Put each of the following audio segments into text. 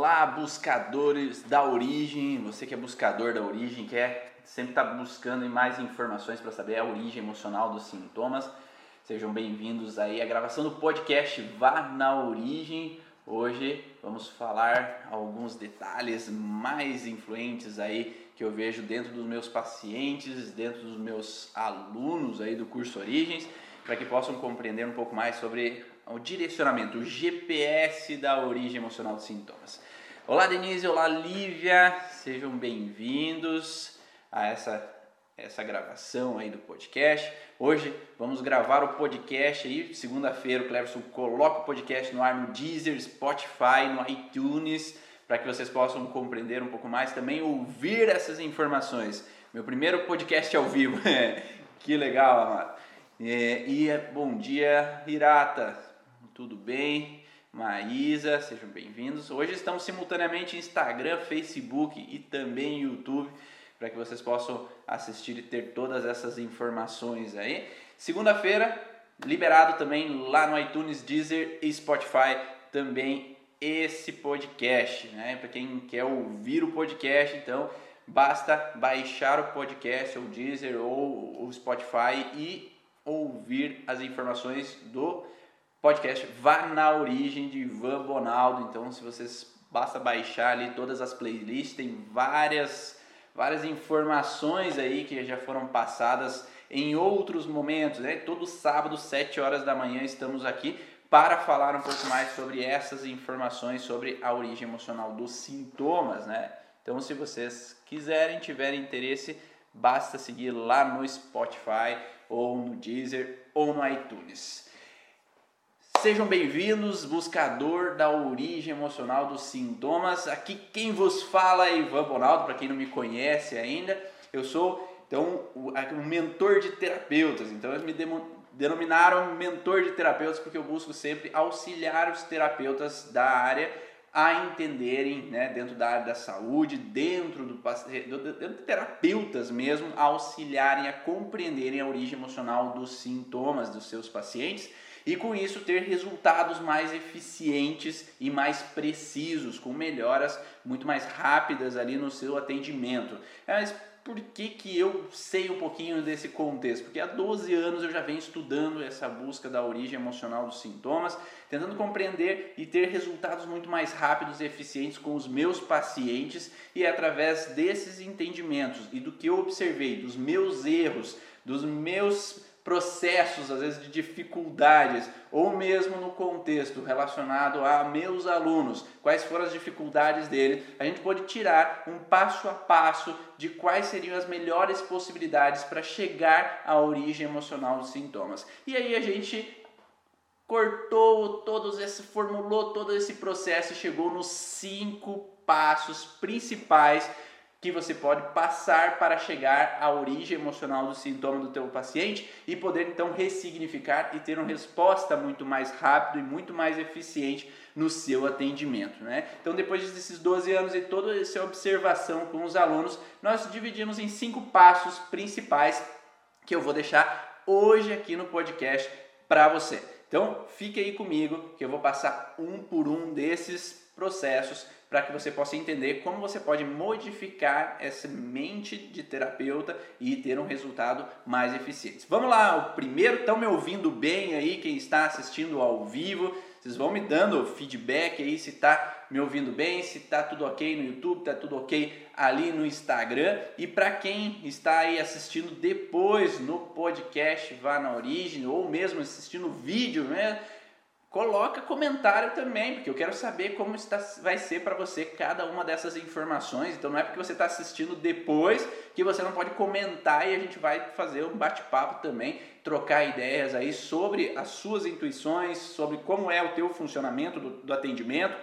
Olá, buscadores da origem, você que é buscador da origem, quer sempre estar tá buscando mais informações para saber a origem emocional dos sintomas, sejam bem-vindos aí à gravação do podcast Vá na Origem. Hoje vamos falar alguns detalhes mais influentes aí que eu vejo dentro dos meus pacientes, dentro dos meus alunos aí do curso Origens, para que possam compreender um pouco mais sobre o direcionamento, o GPS da origem emocional dos sintomas. Olá Denise, olá Lívia, sejam bem-vindos a essa, essa gravação aí do podcast. Hoje vamos gravar o podcast aí, segunda-feira o Cleverson coloca o podcast no ar no Deezer, Spotify, no iTunes, para que vocês possam compreender um pouco mais, também ouvir essas informações. Meu primeiro podcast ao vivo, que legal, amado. É, e é, bom dia, Hirata, tudo bem? Maísa, sejam bem-vindos. Hoje estamos simultaneamente em Instagram, Facebook e também YouTube para que vocês possam assistir e ter todas essas informações aí. Segunda-feira, liberado também lá no iTunes, Deezer e Spotify também esse podcast, né? Para quem quer ouvir o podcast, então basta baixar o podcast ou Deezer ou o Spotify e ouvir as informações do podcast Vá na Origem de Ivan Bonaldo. Então, se vocês basta baixar ali todas as playlists, tem várias várias informações aí que já foram passadas em outros momentos, né? Todo sábado, 7 horas da manhã, estamos aqui para falar um pouco mais sobre essas informações sobre a origem emocional dos sintomas, né? Então, se vocês quiserem, tiverem interesse, basta seguir lá no Spotify ou no Deezer ou no iTunes. Sejam bem-vindos, buscador da origem emocional dos sintomas. Aqui quem vos fala é Ivan Bonaldo, para quem não me conhece ainda. Eu sou então o mentor de terapeutas. Então eles me denominaram mentor de terapeutas porque eu busco sempre auxiliar os terapeutas da área a entenderem, né, dentro da área da saúde, dentro do dentro de terapeutas mesmo, auxiliarem a compreenderem a origem emocional dos sintomas dos seus pacientes e com isso ter resultados mais eficientes e mais precisos, com melhoras muito mais rápidas ali no seu atendimento. Mas por que, que eu sei um pouquinho desse contexto? Porque há 12 anos eu já venho estudando essa busca da origem emocional dos sintomas, tentando compreender e ter resultados muito mais rápidos e eficientes com os meus pacientes e é através desses entendimentos e do que eu observei, dos meus erros, dos meus processos, às vezes de dificuldades, ou mesmo no contexto relacionado a meus alunos, quais foram as dificuldades dele, a gente pode tirar um passo a passo de quais seriam as melhores possibilidades para chegar à origem emocional dos sintomas. E aí a gente cortou todos esse, formulou todo esse processo e chegou nos cinco passos principais que você pode passar para chegar à origem emocional do sintoma do teu paciente e poder então ressignificar e ter uma resposta muito mais rápido e muito mais eficiente no seu atendimento, né? Então, depois desses 12 anos e toda essa observação com os alunos, nós dividimos em cinco passos principais que eu vou deixar hoje aqui no podcast para você. Então, fique aí comigo que eu vou passar um por um desses processos para que você possa entender como você pode modificar essa mente de terapeuta e ter um resultado mais eficiente. Vamos lá, o primeiro, estão me ouvindo bem aí, quem está assistindo ao vivo, vocês vão me dando feedback aí se está me ouvindo bem, se está tudo ok no YouTube, está tudo ok ali no Instagram. E para quem está aí assistindo depois no podcast Vá na Origem ou mesmo assistindo o vídeo, né? Coloca comentário também, porque eu quero saber como está, vai ser para você cada uma dessas informações. Então não é porque você está assistindo depois que você não pode comentar e a gente vai fazer um bate-papo também, trocar ideias aí sobre as suas intuições, sobre como é o teu funcionamento do, do atendimento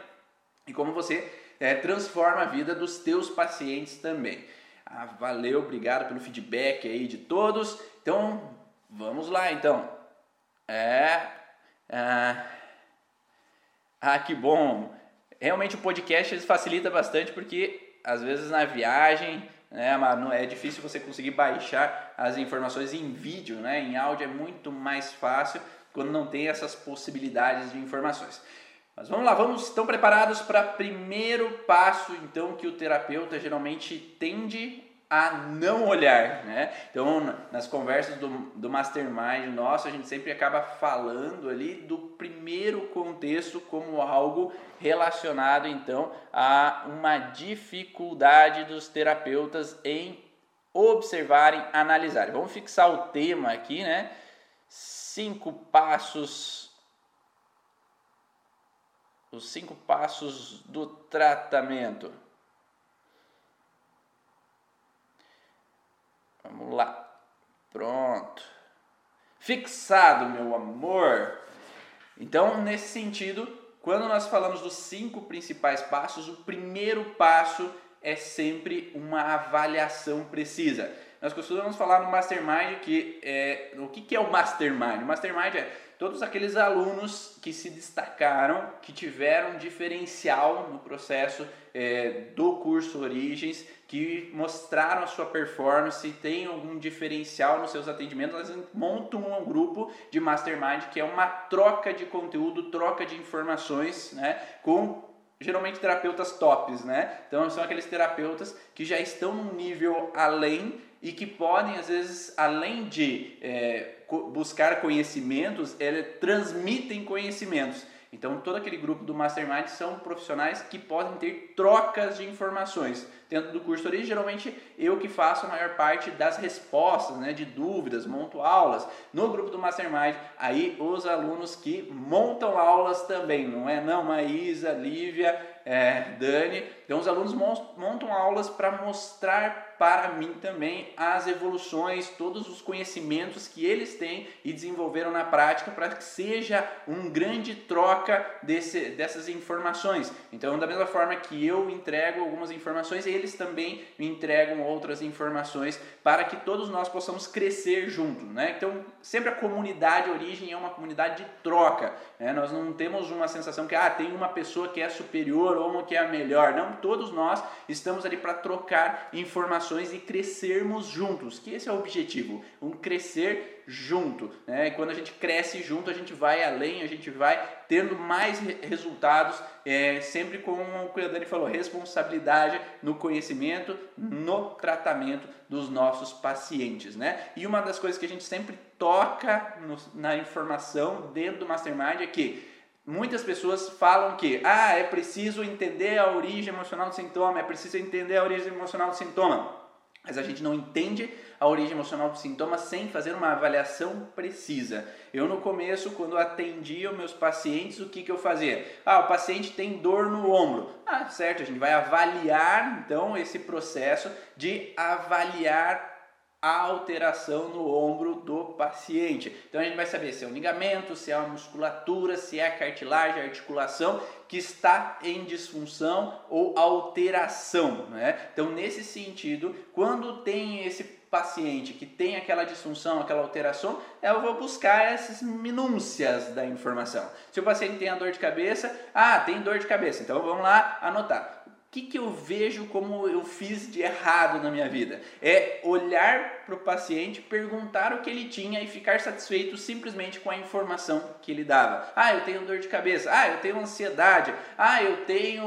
e como você é, transforma a vida dos teus pacientes também. Ah, valeu, obrigado pelo feedback aí de todos. Então vamos lá então. É, é ah, que bom! Realmente o podcast facilita bastante porque às vezes na viagem, né, não é difícil você conseguir baixar as informações em vídeo, né? Em áudio é muito mais fácil quando não tem essas possibilidades de informações. Mas vamos lá, vamos, estão preparados para primeiro passo, então, que o terapeuta geralmente tende a não olhar, né? Então, nas conversas do, do Mastermind nosso, a gente sempre acaba falando ali do primeiro contexto como algo relacionado, então, a uma dificuldade dos terapeutas em observarem, analisarem. Vamos fixar o tema aqui, né? Cinco passos os cinco passos do tratamento. Vamos lá. Pronto. Fixado, meu amor. Então, nesse sentido, quando nós falamos dos cinco principais passos, o primeiro passo é sempre uma avaliação precisa. Nós costumamos falar no Mastermind que é, o que, é o Mastermind? O Mastermind é todos aqueles alunos que se destacaram, que tiveram diferencial no processo é, do curso Origens, que mostraram a sua performance, tem algum diferencial nos seus atendimentos, elas montam um grupo de mastermind que é uma troca de conteúdo, troca de informações, né, com geralmente terapeutas tops, né? Então são aqueles terapeutas que já estão num nível além e que podem, às vezes, além de é, buscar conhecimentos, eles transmitem conhecimentos. Então, todo aquele grupo do Mastermind são profissionais que podem ter trocas de informações. Dentro do curso Origem, geralmente eu que faço a maior parte das respostas, né, de dúvidas, monto aulas. No grupo do Mastermind, aí os alunos que montam aulas também, não é? Não, Maísa, Lívia, é, Dani. Então, os alunos montam aulas para mostrar para mim também as evoluções, todos os conhecimentos que eles têm e desenvolveram na prática para que seja um grande troca desse, dessas informações. Então, da mesma forma que eu entrego algumas informações, eles também me entregam outras informações para que todos nós possamos crescer junto. Né? Então, sempre a comunidade origem é uma comunidade de troca. Né? Nós não temos uma sensação que ah, tem uma pessoa que é superior ou uma que é melhor. Não, todos nós estamos ali para trocar informações e crescermos juntos, que esse é o objetivo, um crescer junto. Né? E quando a gente cresce junto, a gente vai além, a gente vai tendo mais resultados, é, sempre com o que a Dani falou, responsabilidade no conhecimento, no tratamento dos nossos pacientes. Né? E uma das coisas que a gente sempre toca no, na informação dentro do Mastermind é que Muitas pessoas falam que ah, é preciso entender a origem emocional do sintoma, é preciso entender a origem emocional do sintoma. Mas a gente não entende a origem emocional do sintoma sem fazer uma avaliação precisa. Eu no começo, quando atendia os meus pacientes, o que, que eu fazia? Ah, o paciente tem dor no ombro. Ah, certo, a gente vai avaliar então esse processo de avaliar a alteração no ombro do paciente. Então a gente vai saber se é um ligamento, se é uma musculatura, se é a cartilagem, a articulação que está em disfunção ou alteração. Né? Então, nesse sentido, quando tem esse paciente que tem aquela disfunção, aquela alteração, eu vou buscar essas minúcias da informação. Se o paciente tem a dor de cabeça, ah, tem dor de cabeça, então vamos lá anotar que, que eu vejo como eu fiz de errado na minha vida? É olhar para o paciente, perguntar o que ele tinha e ficar satisfeito simplesmente com a informação que ele dava. Ah, eu tenho dor de cabeça. Ah, eu tenho ansiedade. Ah, eu tenho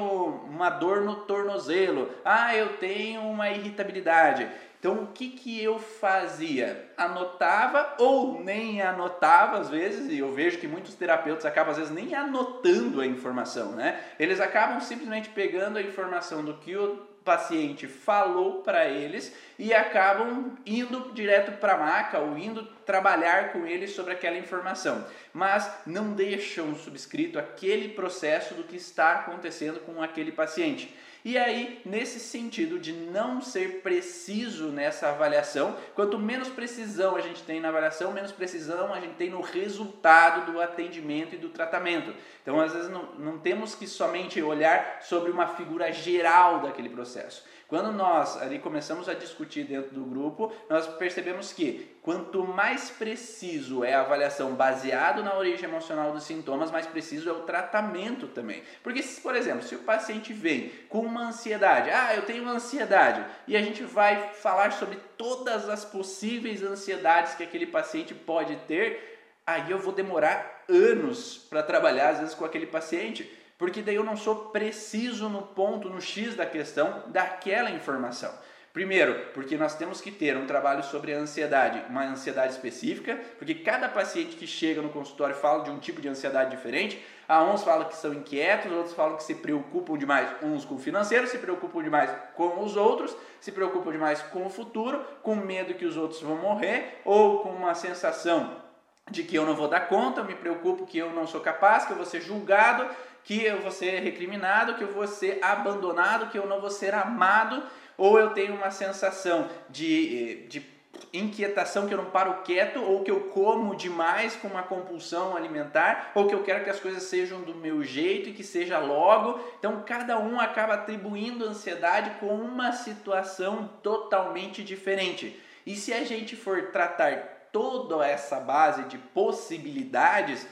uma dor no tornozelo. Ah, eu tenho uma irritabilidade. Então, o que, que eu fazia? Anotava ou nem anotava às vezes, e eu vejo que muitos terapeutas acabam às vezes nem anotando a informação, né? Eles acabam simplesmente pegando a informação do que o paciente falou para eles e acabam indo direto para a maca ou indo trabalhar com eles sobre aquela informação, mas não deixam subscrito aquele processo do que está acontecendo com aquele paciente. E aí, nesse sentido de não ser preciso nessa avaliação, quanto menos precisão a gente tem na avaliação, menos precisão a gente tem no resultado do atendimento e do tratamento. Então, às vezes, não, não temos que somente olhar sobre uma figura geral daquele processo. Quando nós ali começamos a discutir dentro do grupo, nós percebemos que quanto mais preciso é a avaliação baseado na origem emocional dos sintomas, mais preciso é o tratamento também. Porque, por exemplo, se o paciente vem com uma ansiedade, ah, eu tenho ansiedade, e a gente vai falar sobre todas as possíveis ansiedades que aquele paciente pode ter, aí eu vou demorar anos para trabalhar às vezes com aquele paciente Porque daí eu não sou preciso no ponto, no X da questão daquela informação. Primeiro, porque nós temos que ter um trabalho sobre a ansiedade, uma ansiedade específica, porque cada paciente que chega no consultório fala de um tipo de ansiedade diferente. A uns falam que são inquietos, outros falam que se preocupam demais, uns com o financeiro, se preocupam demais com os outros, se preocupam demais com o futuro, com medo que os outros vão morrer, ou com uma sensação de que eu não vou dar conta, me preocupo que eu não sou capaz, que eu vou ser julgado, que eu vou ser recriminado, que eu vou ser abandonado, que eu não vou ser amado, ou eu tenho uma sensação de, de inquietação que eu não paro quieto, ou que eu como demais com uma compulsão alimentar, ou que eu quero que as coisas sejam do meu jeito e que seja logo. Então cada um acaba atribuindo ansiedade com uma situação totalmente diferente. E se a gente for tratar toda essa base de possibilidades,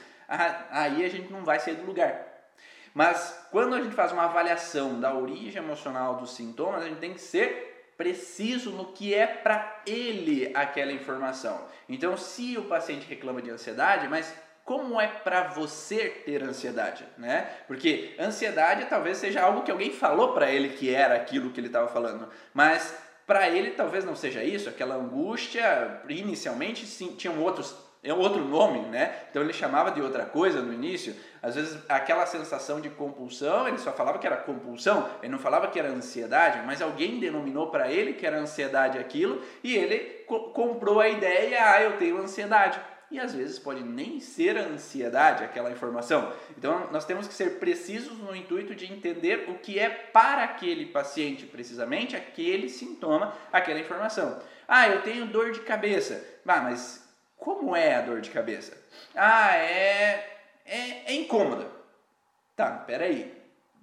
aí a gente não vai sair do lugar. Mas quando a gente faz uma avaliação da origem emocional dos sintomas, a gente tem que ser preciso no que é para ele aquela informação. Então, se o paciente reclama de ansiedade, mas como é para você ter ansiedade, né? Porque ansiedade talvez seja algo que alguém falou para ele que era aquilo que ele estava falando, mas para ele talvez não seja isso, aquela angústia inicialmente sim, tinham outros é outro nome, né? Então ele chamava de outra coisa no início. Às vezes aquela sensação de compulsão, ele só falava que era compulsão, ele não falava que era ansiedade, mas alguém denominou para ele que era ansiedade aquilo e ele co comprou a ideia, ah, eu tenho ansiedade. E às vezes pode nem ser ansiedade aquela informação. Então nós temos que ser precisos no intuito de entender o que é para aquele paciente, precisamente aquele sintoma, aquela informação. Ah, eu tenho dor de cabeça. Ah, mas como é a dor de cabeça? Ah, é, é, é incômoda. Tá, peraí.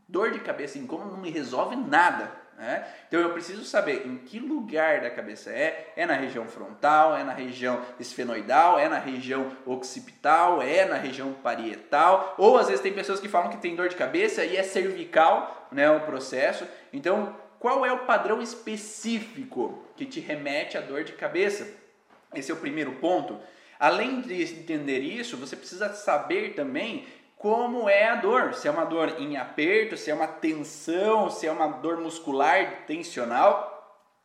Dor de cabeça incômoda não me resolve nada. Né? Então eu preciso saber em que lugar da cabeça é. É na região frontal, é na região esfenoidal, é na região occipital, é na região parietal. Ou às vezes tem pessoas que falam que tem dor de cabeça e é cervical né, o processo. Então, qual é o padrão específico que te remete à dor de cabeça? Esse é o primeiro ponto. Além de entender isso, você precisa saber também como é a dor. Se é uma dor em aperto, se é uma tensão, se é uma dor muscular tensional,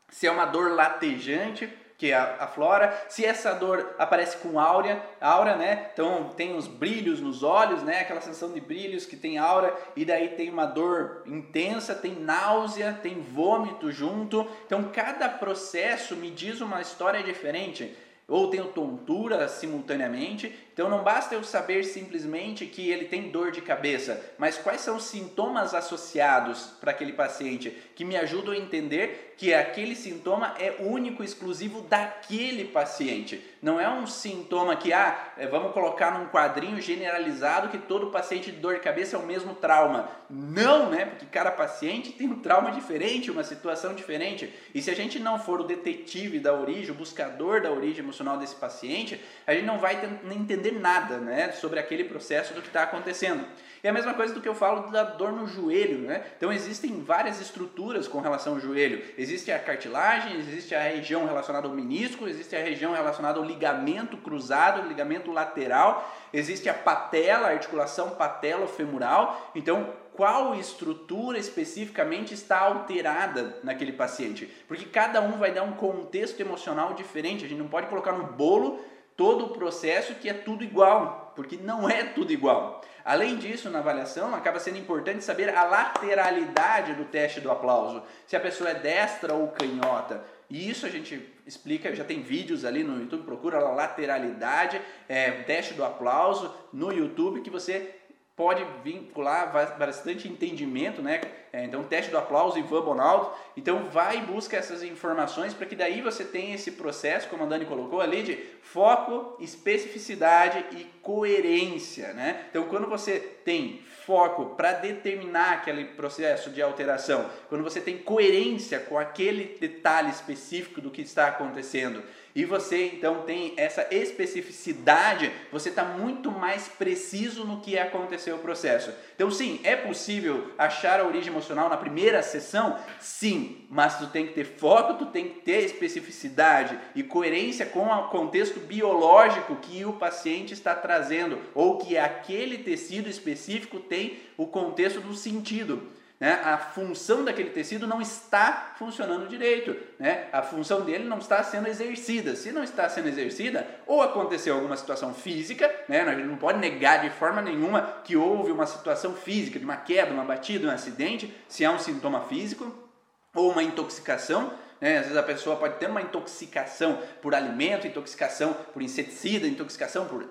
se é uma dor latejante que aflora, se essa dor aparece com áurea, aura, né? Então tem os brilhos nos olhos, né? Aquela sensação de brilhos que tem aura e daí tem uma dor intensa, tem náusea, tem vômito junto. Então cada processo me diz uma história diferente ou tenho tontura simultaneamente. Então não basta eu saber simplesmente que ele tem dor de cabeça, mas quais são os sintomas associados para aquele paciente que me ajudam a entender que aquele sintoma é único, exclusivo daquele paciente. Não é um sintoma que, ah, é, vamos colocar num quadrinho generalizado que todo paciente de dor de cabeça é o mesmo trauma. Não, né? Porque cada paciente tem um trauma diferente, uma situação diferente. E se a gente não for o detetive da origem, o buscador da origem emocional desse paciente, a gente não vai entender nada, né? Sobre aquele processo do que está acontecendo. E a mesma coisa do que eu falo da dor no joelho, né? Então existem várias estruturas com relação ao joelho. Existe a cartilagem, existe a região relacionada ao menisco, existe a região relacionada ao ligamento cruzado, ligamento lateral, existe a patela, a articulação patelo-femoral. Então, qual estrutura especificamente está alterada naquele paciente? Porque cada um vai dar um contexto emocional diferente. A gente não pode colocar no bolo todo o processo que é tudo igual, porque não é tudo igual. Além disso, na avaliação, acaba sendo importante saber a lateralidade do teste do aplauso, se a pessoa é destra ou canhota. E isso a gente explica, já tem vídeos ali no YouTube, procura a lateralidade, é, teste do aplauso no YouTube que você pode vincular bastante entendimento, né? É, então, teste do aplauso, Ivan Bonaldo. Então, vai e busca essas informações para que daí você tenha esse processo, como a Dani colocou ali, de foco, especificidade e coerência, né? Então, quando você tem foco para determinar aquele processo de alteração, quando você tem coerência com aquele detalhe específico do que está acontecendo, e você então tem essa especificidade, você está muito mais preciso no que aconteceu o processo. Então, sim, é possível achar a origem emocional na primeira sessão? Sim, mas tu tem que ter foco, tu tem que ter especificidade e coerência com o contexto biológico que o paciente está trazendo ou que aquele tecido específico tem o contexto do sentido né, a função daquele tecido não está funcionando direito, né? a função dele não está sendo exercida. Se não está sendo exercida, ou aconteceu alguma situação física, né, a gente não pode negar de forma nenhuma que houve uma situação física, de uma queda, uma batida, um acidente, se é um sintoma físico, ou uma intoxicação, né? Às vezes a pessoa pode ter uma intoxicação por alimento, intoxicação por inseticida, intoxicação por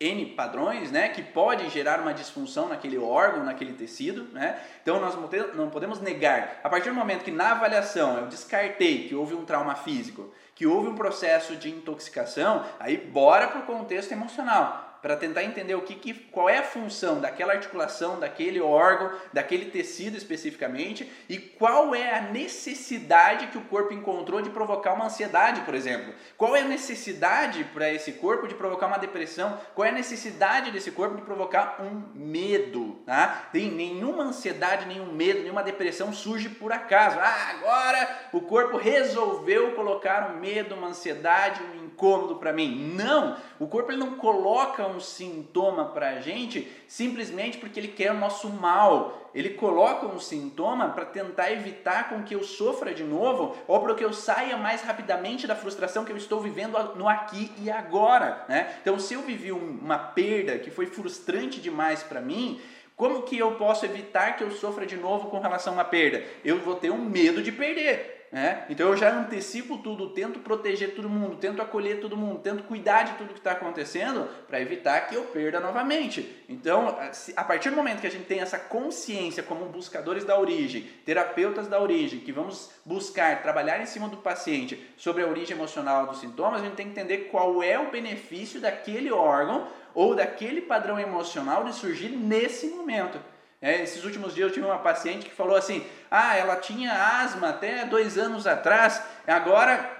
N padrões, né, que pode gerar uma disfunção naquele órgão, naquele tecido, né? Então nós não podemos negar. A partir do momento que na avaliação eu descartei que houve um trauma físico, que houve um processo de intoxicação, aí bora para o contexto emocional para tentar entender o que, que, qual é a função daquela articulação, daquele órgão, daquele tecido especificamente e qual é a necessidade que o corpo encontrou de provocar uma ansiedade, por exemplo. Qual é a necessidade para esse corpo de provocar uma depressão? Qual é a necessidade desse corpo de provocar um medo? Tá? Tem nenhuma ansiedade, nenhum medo, nenhuma depressão surge por acaso. Ah, agora o corpo resolveu colocar um medo, uma ansiedade, um incômodo para mim. Não, o corpo ele não coloca um sintoma para a gente simplesmente porque ele quer o nosso mal. Ele coloca um sintoma para tentar evitar com que eu sofra de novo ou para que eu saia mais rapidamente da frustração que eu estou vivendo no aqui e agora. Né? Então, se eu vivi uma perda que foi frustrante demais para mim, como que eu posso evitar que eu sofra de novo com relação a uma perda? Eu vou ter um medo de perder. Né? Então eu já antecipo tudo, tento proteger todo mundo, tento acolher todo mundo, tento cuidar de tudo que está acontecendo para evitar que eu perda novamente. Então, a partir do momento que a gente tem essa consciência como buscadores da origem, terapeutas da origem, que vamos buscar trabalhar em cima do paciente sobre a origem emocional dos sintomas, a gente tem que entender qual é o benefício daquele órgão ou daquele padrão emocional de surgir nesse momento. É, esses últimos dias eu tive uma paciente que falou assim: ah, ela tinha asma até dois anos atrás, agora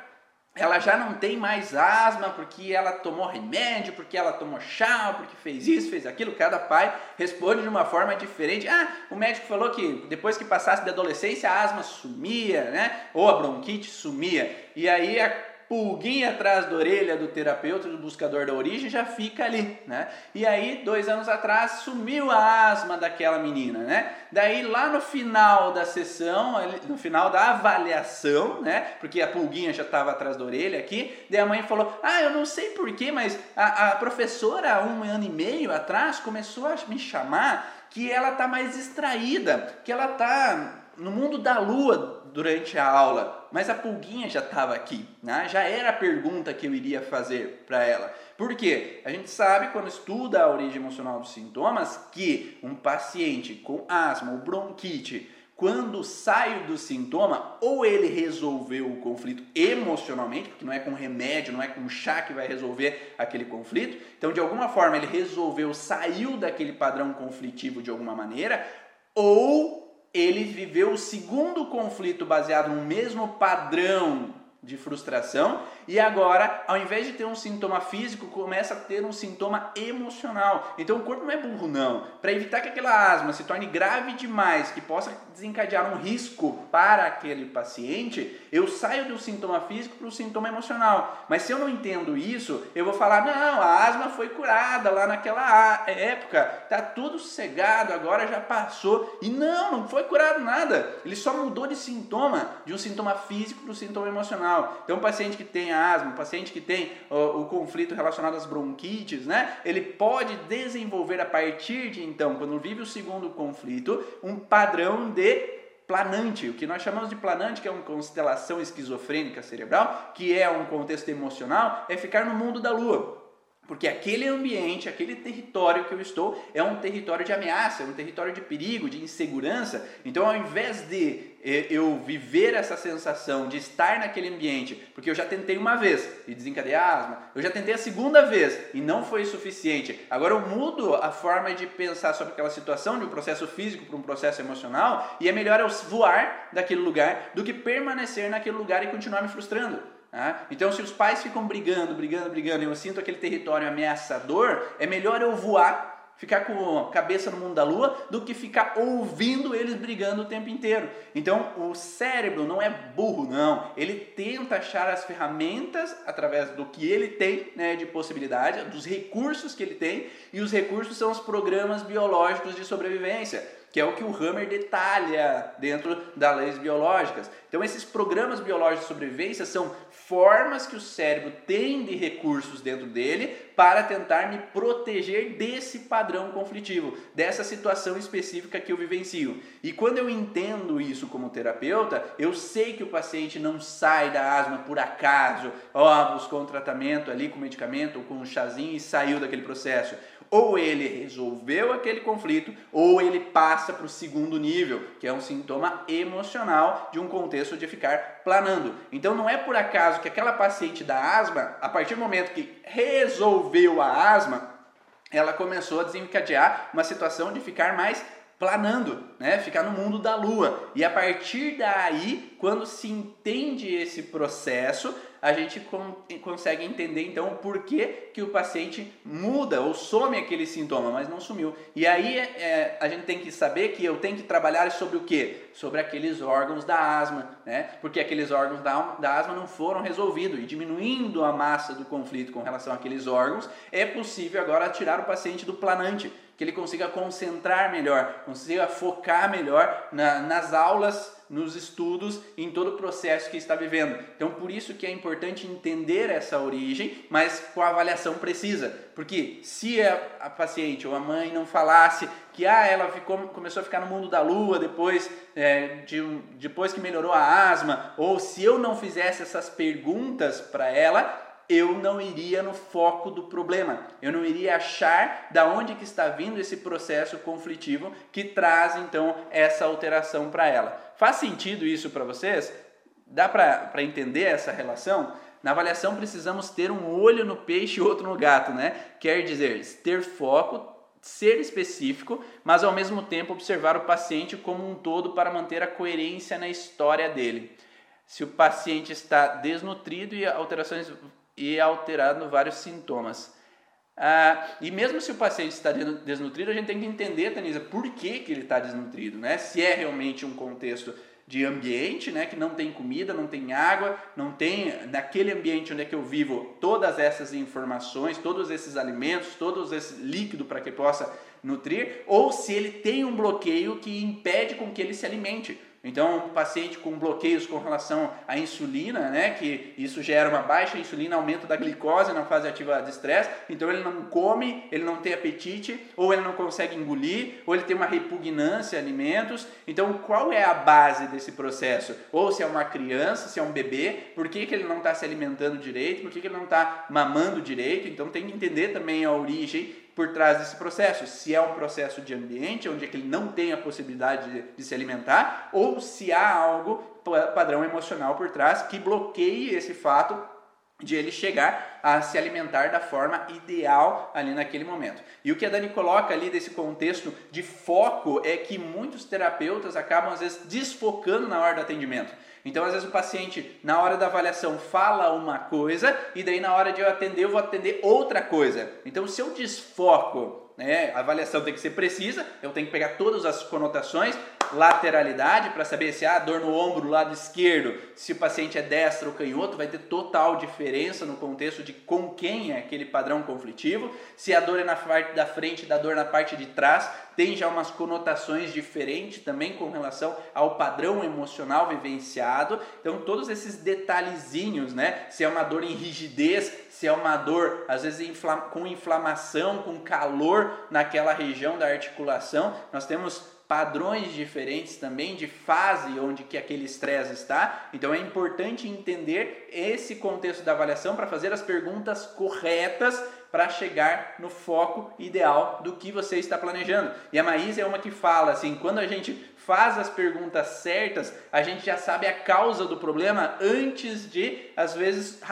ela já não tem mais asma porque ela tomou remédio, porque ela tomou chá, porque fez isso, fez aquilo. Cada pai responde de uma forma diferente. Ah, o médico falou que depois que passasse da adolescência a asma sumia, né? Ou a bronquite sumia. E aí a pulguinha atrás da orelha do terapeuta, do buscador da origem, já fica ali, né? E aí, dois anos atrás, sumiu a asma daquela menina, né? Daí, lá no final da sessão, no final da avaliação, né? Porque a pulguinha já estava atrás da orelha aqui, daí a mãe falou, ah, eu não sei porquê, mas a, a professora, um ano e meio atrás, começou a me chamar que ela tá mais distraída, que ela tá no mundo da lua durante a aula, mas a pulguinha já estava aqui, né? já era a pergunta que eu iria fazer para ela. Por quê? A gente sabe, quando estuda a origem emocional dos sintomas, que um paciente com asma ou bronquite, quando sai do sintoma, ou ele resolveu o conflito emocionalmente, porque não é com remédio, não é com chá que vai resolver aquele conflito. Então, de alguma forma, ele resolveu, saiu daquele padrão conflitivo de alguma maneira, ou ele viveu o segundo conflito baseado no mesmo padrão de frustração e agora, ao invés de ter um sintoma físico, começa a ter um sintoma emocional. Então o corpo não é burro não. Para evitar que aquela asma se torne grave demais, que possa desencadear um risco para aquele paciente, eu saio do sintoma físico para o sintoma emocional. Mas se eu não entendo isso, eu vou falar: "Não, a asma foi curada lá naquela época, tá tudo cegado, agora já passou". E não, não foi curado nada. Ele só mudou de sintoma, de um sintoma físico para o sintoma emocional emocional. Então, um paciente que tem asma, um paciente que tem o, o conflito relacionado às bronquites, né? Ele pode desenvolver a partir de então, quando vive o segundo conflito, um padrão de planante, o que nós chamamos de planante, que é uma constelação esquizofrênica cerebral, que é um contexto emocional, é ficar no mundo da lua. Porque aquele ambiente, aquele território que eu estou é um território de ameaça, é um território de perigo, de insegurança. Então, ao invés de eh, eu viver essa sensação de estar naquele ambiente, porque eu já tentei uma vez e desencadear asma, eu já tentei a segunda vez e não foi suficiente. Agora eu mudo a forma de pensar sobre aquela situação, de um processo físico para um processo emocional, e é melhor eu voar daquele lugar do que permanecer naquele lugar e continuar me frustrando. Então, se os pais ficam brigando, brigando, brigando, e eu sinto aquele território ameaçador, é melhor eu voar ficar com a cabeça no mundo da lua, do que ficar ouvindo eles brigando o tempo inteiro. Então, o cérebro não é burro, não. Ele tenta achar as ferramentas através do que ele tem né, de possibilidade, dos recursos que ele tem, e os recursos são os programas biológicos de sobrevivência que é o que o Hammer detalha dentro das leis biológicas. Então, esses programas biológicos de sobrevivência são formas que o cérebro tem de recursos dentro dele para tentar me proteger desse padrão conflitivo, dessa situação específica que eu vivencio. E quando eu entendo isso como terapeuta, eu sei que o paciente não sai da asma por acaso, ó, buscou um tratamento ali com medicamento ou com um chazinho e saiu daquele processo. Ou ele resolveu aquele conflito, ou ele passa para o segundo nível, que é um sintoma emocional de um contexto de ficar planando. Então não é por acaso que aquela paciente da asma, a partir do momento que resolveu a asma, ela começou a desencadear uma situação de ficar mais planando, né? Ficar no mundo da lua. E a partir daí, quando se entende esse processo, a gente consegue entender então o porquê que o paciente muda ou some aquele sintoma, mas não sumiu. E aí é, a gente tem que saber que eu tenho que trabalhar sobre o quê? Sobre aqueles órgãos da asma, né? Porque aqueles órgãos da, da asma não foram resolvidos e diminuindo a massa do conflito com relação àqueles órgãos, é possível agora tirar o paciente do planante que ele consiga concentrar melhor, consiga focar melhor na, nas aulas nos estudos, em todo o processo que está vivendo. Então, por isso que é importante entender essa origem, mas com a avaliação precisa. Porque se a, paciente ou a mãe não falasse que ah, ela ficou, começou a ficar no mundo da lua depois, é, de, depois que melhorou a asma, ou se eu não fizesse essas perguntas para ela, eu não iria no foco do problema. Eu não iria achar da onde que está vindo esse processo conflitivo que traz então essa alteração para ela. Faz sentido isso para vocês? Dá para entender essa relação? Na avaliação precisamos ter um olho no peixe e outro no gato, né? Quer dizer, ter foco, ser específico, mas ao mesmo tempo observar o paciente como um todo para manter a coerência na história dele. Se o paciente está desnutrido e alterações e alterando vários sintomas. Ah, e mesmo se o paciente está desnutrido, a gente tem que entender, Tanisa, por que, que ele está desnutrido, né? Se é realmente um contexto de ambiente, né, que não tem comida, não tem água, não tem naquele ambiente onde é que eu vivo todas essas informações, todos esses alimentos, todos esse líquido para que possa nutrir, ou se ele tem um bloqueio que impede com que ele se alimente. Então, um paciente com bloqueios com relação à insulina, né, que isso gera uma baixa insulina, aumento da glicose na fase ativa de estresse, então ele não come, ele não tem apetite, ou ele não consegue engolir, ou ele tem uma repugnância a alimentos. Então, qual é a base desse processo? Ou se é uma criança, se é um bebê, por que, que ele não está se alimentando direito, por que, que ele não está mamando direito? Então, tem que entender também a origem por trás desse processo. Se é um processo de ambiente, onde é ele não tem a possibilidade de, de se alimentar, ou se há algo padrão emocional por trás que bloqueie esse fato de ele chegar a se alimentar da forma ideal ali naquele momento. E o que a Dani coloca ali desse contexto de foco é que muitos terapeutas acabam às vezes desfocando na hora do atendimento. Então, às vezes o paciente na hora da avaliação fala uma coisa e daí na hora de eu atender eu vou atender outra coisa. Então, se eu desfoco, né, a avaliação tem que ser precisa, eu tenho que pegar todas as conotações, lateralidade para saber se há ah, dor no ombro lado esquerdo, se o paciente é destro ou canhoto, vai ter total diferença no contexto de com quem é aquele padrão conflitivo. Se a dor é na parte da frente, da dor na parte de trás, tem já umas conotações diferentes também com relação ao padrão emocional vivenciado. Então, todos esses detalhezinhos, né? Se é uma dor em rigidez, se é uma dor, às vezes com inflamação, com calor naquela região da articulação, nós temos padrões diferentes também de fase onde que aquele estresse está. Então é importante entender esse contexto da avaliação para fazer as perguntas corretas para chegar no foco ideal do que você está planejando. E a Maísa é uma que fala assim, quando a gente faz as perguntas certas, a gente já sabe a causa do problema antes de, às vezes,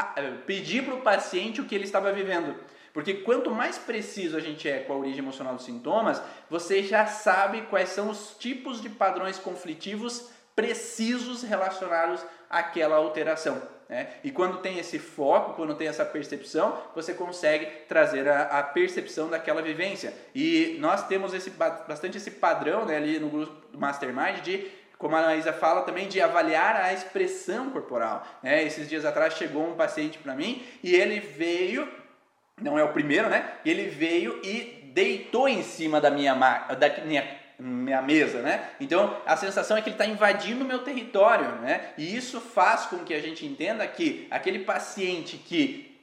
pedir para o paciente o que ele estava vivendo. Porque quanto mais preciso a gente é com a origem emocional dos sintomas, você já sabe quais são os tipos de padrões conflitivos precisos relacionados àquela alteração. Né? E quando tem esse foco, quando tem essa percepção, você consegue trazer a, a percepção daquela vivência. E nós temos esse, bastante esse padrão né, ali no grupo Mastermind de como a Isa fala também, de avaliar a expressão corporal. Né? Esses dias atrás chegou um paciente para mim e ele veio, não é o primeiro, né? Ele veio e deitou em cima da minha, da minha minha mesa, né? Então a sensação é que ele está invadindo o meu território, né? E isso faz com que a gente entenda que aquele paciente que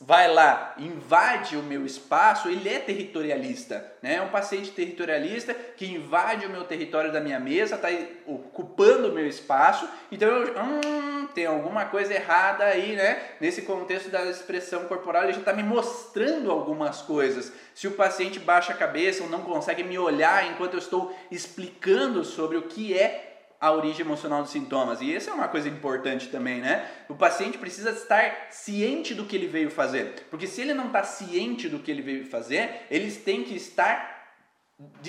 vai lá, invade o meu espaço, ele é territorialista, né? É um paciente territorialista que invade o meu território da minha mesa, está ocupando o meu espaço, então eu, hum, tem alguma coisa errada aí, né? Nesse contexto da expressão corporal, ele já está me mostrando algumas coisas. Se o paciente baixa a cabeça ou não consegue me olhar enquanto eu estou explicando sobre o que é a origem emocional dos sintomas. E essa é uma coisa importante também, né? O paciente precisa estar ciente do que ele veio fazer. Porque se ele não está ciente do que ele veio fazer, eles têm que estar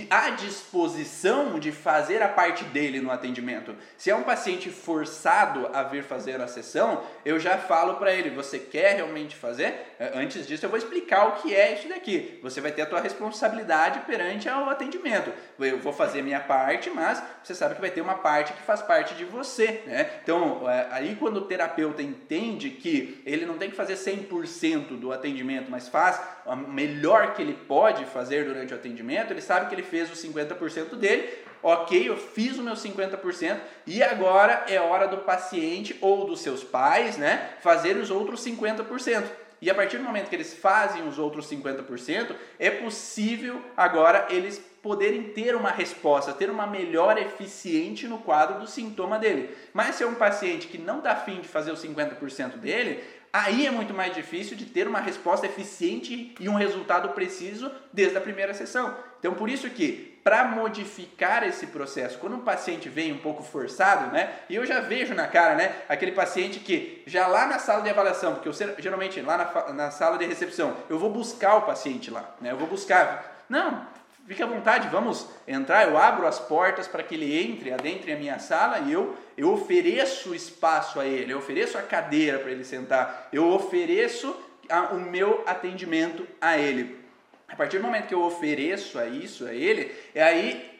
à disposição de fazer a parte dele no atendimento. Se é um paciente forçado a vir fazer a sessão, eu já falo para ele: você quer realmente fazer? É, antes disso, eu vou explicar o que é isso daqui. Você vai ter a tua responsabilidade perante ao atendimento. Eu vou fazer minha parte, mas você sabe que vai ter uma parte que faz parte de você. Né? Então, é, aí quando o terapeuta entende que ele não tem que fazer 100% do atendimento, mas faz o melhor que ele pode fazer durante o atendimento, ele sabe que ele fez os 50% dele, ok, eu fiz o meu 50% e agora é hora do paciente ou dos seus pais, né, fazer os outros 50%. E a partir do momento que eles fazem os outros 50%, é possível agora eles poderem ter uma resposta, ter uma melhor eficiente no quadro do sintoma dele. Mas se é um paciente que não dá fim de fazer os 50% dele, aí é muito mais difícil de ter uma resposta eficiente e um resultado preciso desde a primeira sessão. Então, por isso que, para modificar esse processo, quando um paciente vem um pouco forçado, né, e eu já vejo na cara, né, aquele paciente que já lá na sala de avaliação, porque eu geralmente lá na, na sala de recepção, eu vou buscar o paciente lá, né, eu vou buscar. Não, Fique à vontade, vamos entrar. Eu abro as portas para que ele entre, adentre a minha sala e eu, eu ofereço espaço a ele, eu ofereço a cadeira para ele sentar, eu ofereço a, o meu atendimento a ele. A partir do momento que eu ofereço a isso a ele, é aí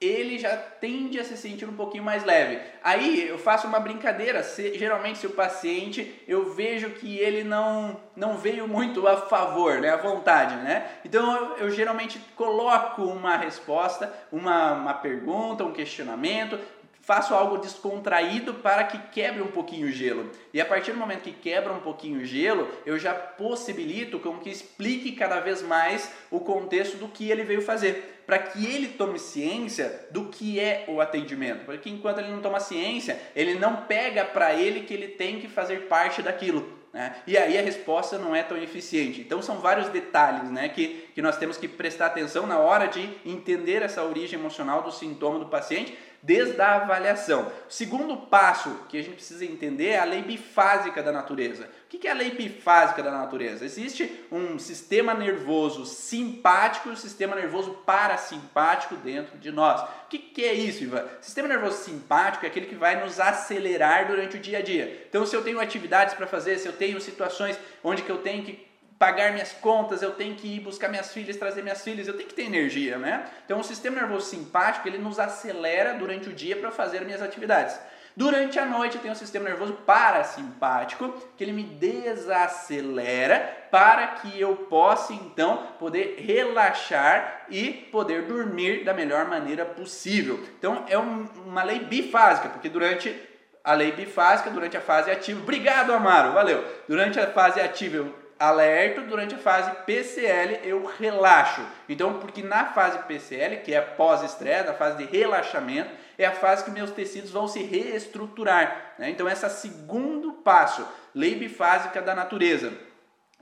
ele já tende a se sentir um pouquinho mais leve. Aí eu faço uma brincadeira, se, geralmente se o paciente eu vejo que ele não não veio muito a favor, né, à vontade, né? Então eu, eu geralmente coloco uma resposta, uma, uma pergunta, um questionamento, faço algo descontraído para que quebre um pouquinho o gelo. E a partir do momento que quebra um pouquinho o gelo, eu já possibilito com que explique cada vez mais o contexto do que ele veio fazer, para que ele tome ciência do que é o atendimento. Porque enquanto ele não toma ciência, ele não pega para ele que ele tem que fazer parte daquilo. Né? E aí a resposta não é tão eficiente. Então são vários detalhes né, que, que nós temos que prestar atenção na hora de entender essa origem emocional do sintoma do paciente desde a avaliação. O segundo passo que a gente precisa entender é a lei bifásica da natureza. O que é a lei bifásica da natureza? Existe um sistema nervoso simpático e um sistema nervoso parasimpático dentro de nós. O que é isso, Ivan? Sistema nervoso simpático é aquele que vai nos acelerar durante o dia a dia. Então, se eu tenho atividades para fazer, se eu tenho situações onde que eu tenho que pagar minhas contas, eu tenho que ir buscar minhas filhas, trazer minhas filhas, eu tenho que ter energia, né? Então o sistema nervoso simpático, ele nos acelera durante o dia para fazer minhas atividades. Durante a noite eu tenho o sistema nervoso parasimpático, que ele me desacelera para que eu possa então poder relaxar e poder dormir da melhor maneira possível. Então é um, uma lei bifásica, porque durante a lei bifásica, durante a fase ativa, obrigado Amaro, valeu. Durante a fase ativa eu alerto, durante a fase PCL eu relaxo. Então, porque na fase PCL, que é pós-estresse, a fase de relaxamento, é a fase que meus tecidos vão se reestruturar. Né? Então, esse é o segundo passo, lei bifásica da natureza.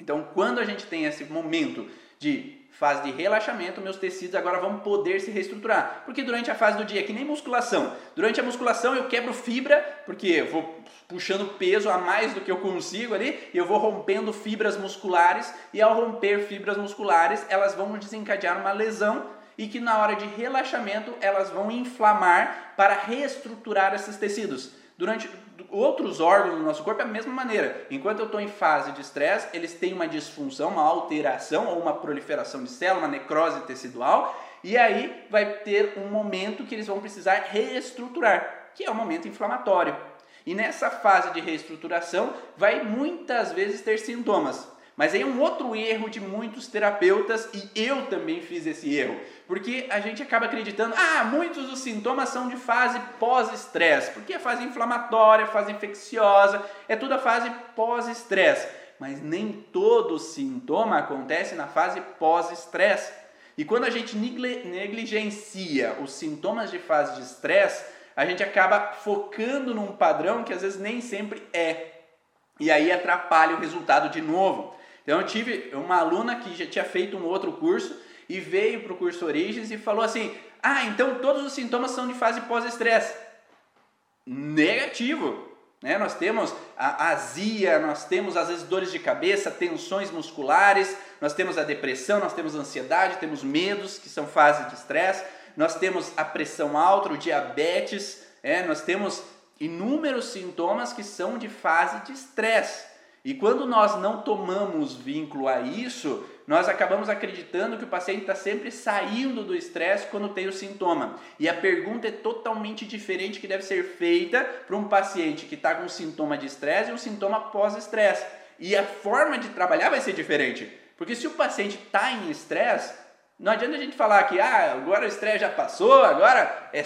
Então, quando a gente tem esse momento de fase de relaxamento, meus tecidos agora vão poder se reestruturar. Porque durante a fase do dia, que nem musculação, durante a musculação eu quebro fibra, porque eu vou puxando peso a mais do que eu consigo ali, e eu vou rompendo fibras musculares, e ao romper fibras musculares, elas vão desencadear uma lesão e que na hora de relaxamento elas vão inflamar para reestruturar esses tecidos. Durante outros órgãos do nosso corpo é a mesma maneira. Enquanto eu estou em fase de estresse, eles têm uma disfunção, uma alteração ou uma proliferação de célula, uma necrose tecidual, e aí vai ter um momento que eles vão precisar reestruturar, que é o momento inflamatório. E nessa fase de reestruturação vai muitas vezes ter sintomas. Mas aí é um outro erro de muitos terapeutas, e eu também fiz esse erro, porque a gente acaba acreditando, ah, muitos dos sintomas são de fase pós-estresse, porque é fase inflamatória, fase infecciosa, é tudo a fase pós-estresse. Mas nem todo sintoma acontece na fase pós-estresse. E quando a gente negligencia os sintomas de fase de estresse, a gente acaba focando num padrão que às vezes nem sempre é. E aí atrapalha o resultado de novo. Então eu tive uma aluna que já tinha feito um outro curso e veio para o curso Origens e falou assim: Ah, então todos os sintomas são de fase pós-estresse. Negativo. Né? Nós temos a azia, nós temos às vezes dores de cabeça, tensões musculares, nós temos a depressão, nós temos ansiedade, temos medos, que são fase de estresse, nós temos a pressão alta, o diabetes, é, nós temos inúmeros sintomas que são de fase de estresse. E quando nós não tomamos vínculo a isso, nós acabamos acreditando que o paciente está sempre saindo do estresse quando tem o sintoma. E a pergunta é totalmente diferente que deve ser feita para um paciente que está com sintoma de estresse e um sintoma pós-estresse. E a forma de trabalhar vai ser diferente. Porque se o paciente está em estresse, não adianta a gente falar que ah, agora o estresse já passou, agora é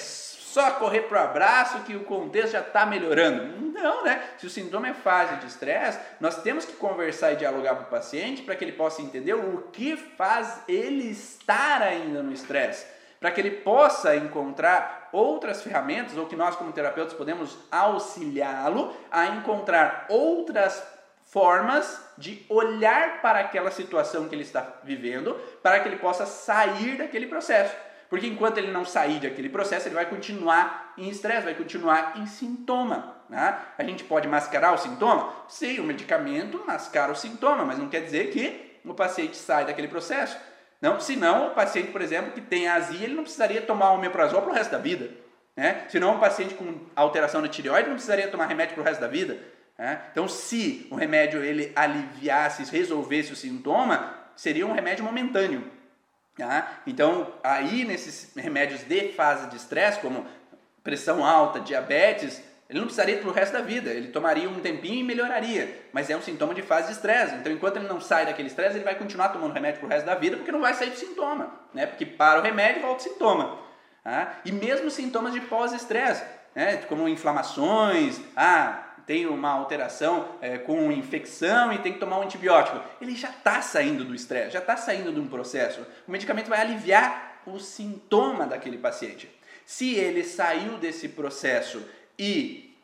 só correr para o abraço que o contexto já está melhorando. Não, né? Se o sintoma é fase de estresse, nós temos que conversar e dialogar com o paciente para que ele possa entender o que faz ele estar ainda no estresse. Para que ele possa encontrar outras ferramentas, ou que nós, como terapeutas, podemos auxiliá-lo a encontrar outras formas de olhar para aquela situação que ele está vivendo, para que ele possa sair daquele processo. Porque enquanto ele não sair daquele processo, ele vai continuar em estresse, vai continuar em sintoma. Né? A gente pode mascarar o sintoma? Sim, o medicamento mascara o sintoma, mas não quer dizer que o paciente sai daquele processo. Não, senão o paciente, por exemplo, que tem azia, ele não precisaria tomar omeprazol para o resto da vida. Né? Senão um paciente com alteração da tireoide não precisaria tomar remédio para o resto da vida. Né? Então, se o remédio ele aliviasse, resolvesse o sintoma, seria um remédio momentâneo. Tá? Então, aí nesses remédios de fase de estresse, como pressão alta, diabetes, ele não precisaria para o resto da vida, ele tomaria um tempinho e melhoraria, mas é um sintoma de fase de estresse. Então, enquanto ele não sai daquele estresse, ele vai continuar tomando remédio para o resto da vida, porque não vai sair do sintoma, né? Porque para o remédio volta o sintoma. Tá? E mesmo sintomas de pós-estresse, né? como inflamações, ah, tem uma alteração é, com infecção e tem que tomar um antibiótico. Ele já está saindo do estresse, já está saindo de um processo. O medicamento vai aliviar o sintoma daquele paciente. Se ele saiu desse processo e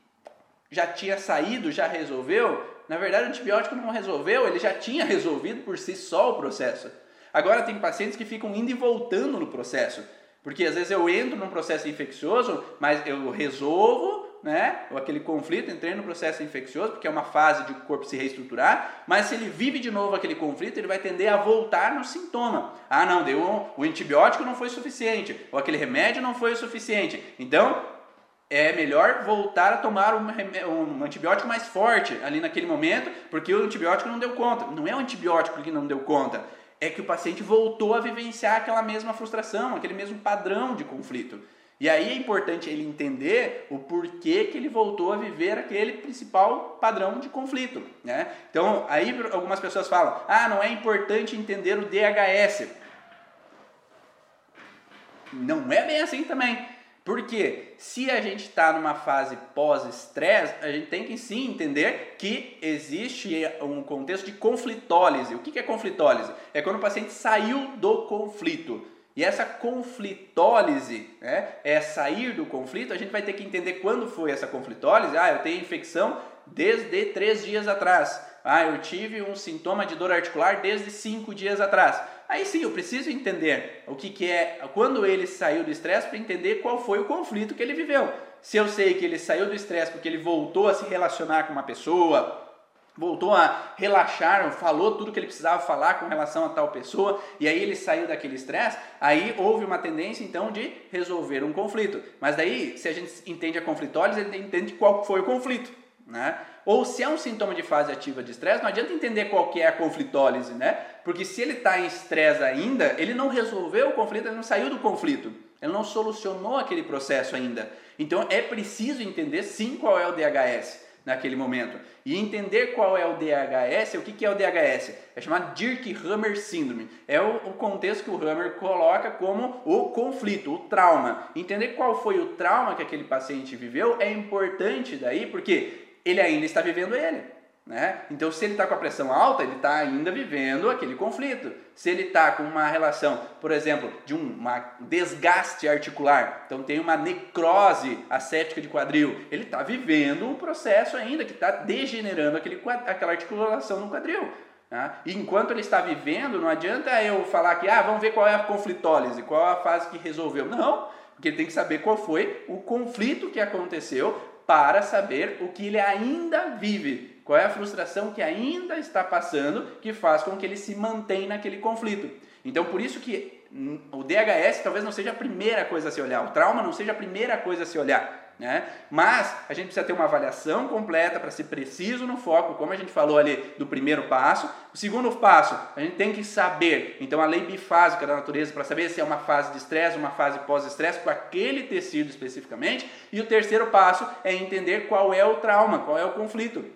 já tinha saído, já resolveu, na verdade o antibiótico não resolveu, ele já tinha resolvido por si só o processo. Agora tem pacientes que ficam indo e voltando no processo. Porque às vezes eu entro num processo infeccioso, mas eu resolvo, né, ou aquele conflito, entrei no processo infeccioso, porque é uma fase de o corpo se reestruturar, mas se ele vive de novo aquele conflito, ele vai tender a voltar no sintoma. Ah, não, deu um, o antibiótico não foi suficiente, ou aquele remédio não foi o suficiente. Então, é melhor voltar a tomar um, um, antibiótico mais forte ali naquele momento, porque o antibiótico não deu conta. Não é o antibiótico que não deu conta, é que o paciente voltou a vivenciar aquela mesma frustração, aquele mesmo padrão de conflito. E aí é importante ele entender o porquê que ele voltou a viver aquele principal padrão de conflito. Né? Então, aí algumas pessoas falam: ah, não é importante entender o DHS. Não é bem assim também. Porque se a gente está numa fase pós-estresse, a gente tem que sim entender que existe um contexto de conflitólise. O que é conflitólise? É quando o paciente saiu do conflito. E essa conflitólise, né, é sair do conflito, a gente vai ter que entender quando foi essa conflitólise. Ah, eu tenho infecção desde três dias atrás. Ah, eu tive um sintoma de dor articular desde cinco dias atrás. Aí sim, eu preciso entender o que, que é, quando ele saiu do estresse, para entender qual foi o conflito que ele viveu. Se eu sei que ele saiu do estresse porque ele voltou a se relacionar com uma pessoa, voltou a relaxar, falou tudo que ele precisava falar com relação a tal pessoa, e aí ele saiu daquele estresse, aí houve uma tendência então de resolver um conflito. Mas daí, se a gente entende a conflitólise, ele entende qual foi o conflito, né? Ou se é um sintoma de fase ativa de estresse, não adianta entender qual que é a conflitólise, né? Porque se ele está em estresse ainda, ele não resolveu o conflito, ele não saiu do conflito. Ele não solucionou aquele processo ainda. Então é preciso entender sim qual é o DHS naquele momento. E entender qual é o DHS, o que, é o DHS? É chamado Dirk-Hammer Syndrome. É o, o, contexto que o Hammer coloca como o conflito, o trauma. Entender qual foi o trauma que aquele paciente viveu é importante daí, porque ele ainda está vivendo ele. Né? Então, se ele está com a pressão alta, ele está ainda vivendo aquele conflito. Se ele está com uma relação, por exemplo, de um desgaste articular, então tem uma necrose acética de quadril, ele está vivendo um processo ainda que está degenerando aquele, aquela articulação no quadril. Tá? E enquanto ele está vivendo, não adianta eu falar que ah, vamos ver qual é a conflitólise, qual é a fase que resolveu. Não, porque ele tem que saber qual foi o conflito que aconteceu para saber o que ele ainda vive, qual é a frustração que ainda está passando que faz com que ele se mantenha naquele conflito. Então, por isso que o DHS talvez não seja a primeira coisa a se olhar, o trauma não seja a primeira coisa a se olhar. Né? Mas a gente precisa ter uma avaliação completa para ser preciso no foco, como a gente falou ali do primeiro passo. O segundo passo, a gente tem que saber, então, a lei bifásica da natureza para saber se é uma fase de estresse, uma fase pós-estresse com aquele tecido especificamente. E o terceiro passo é entender qual é o trauma, qual é o conflito.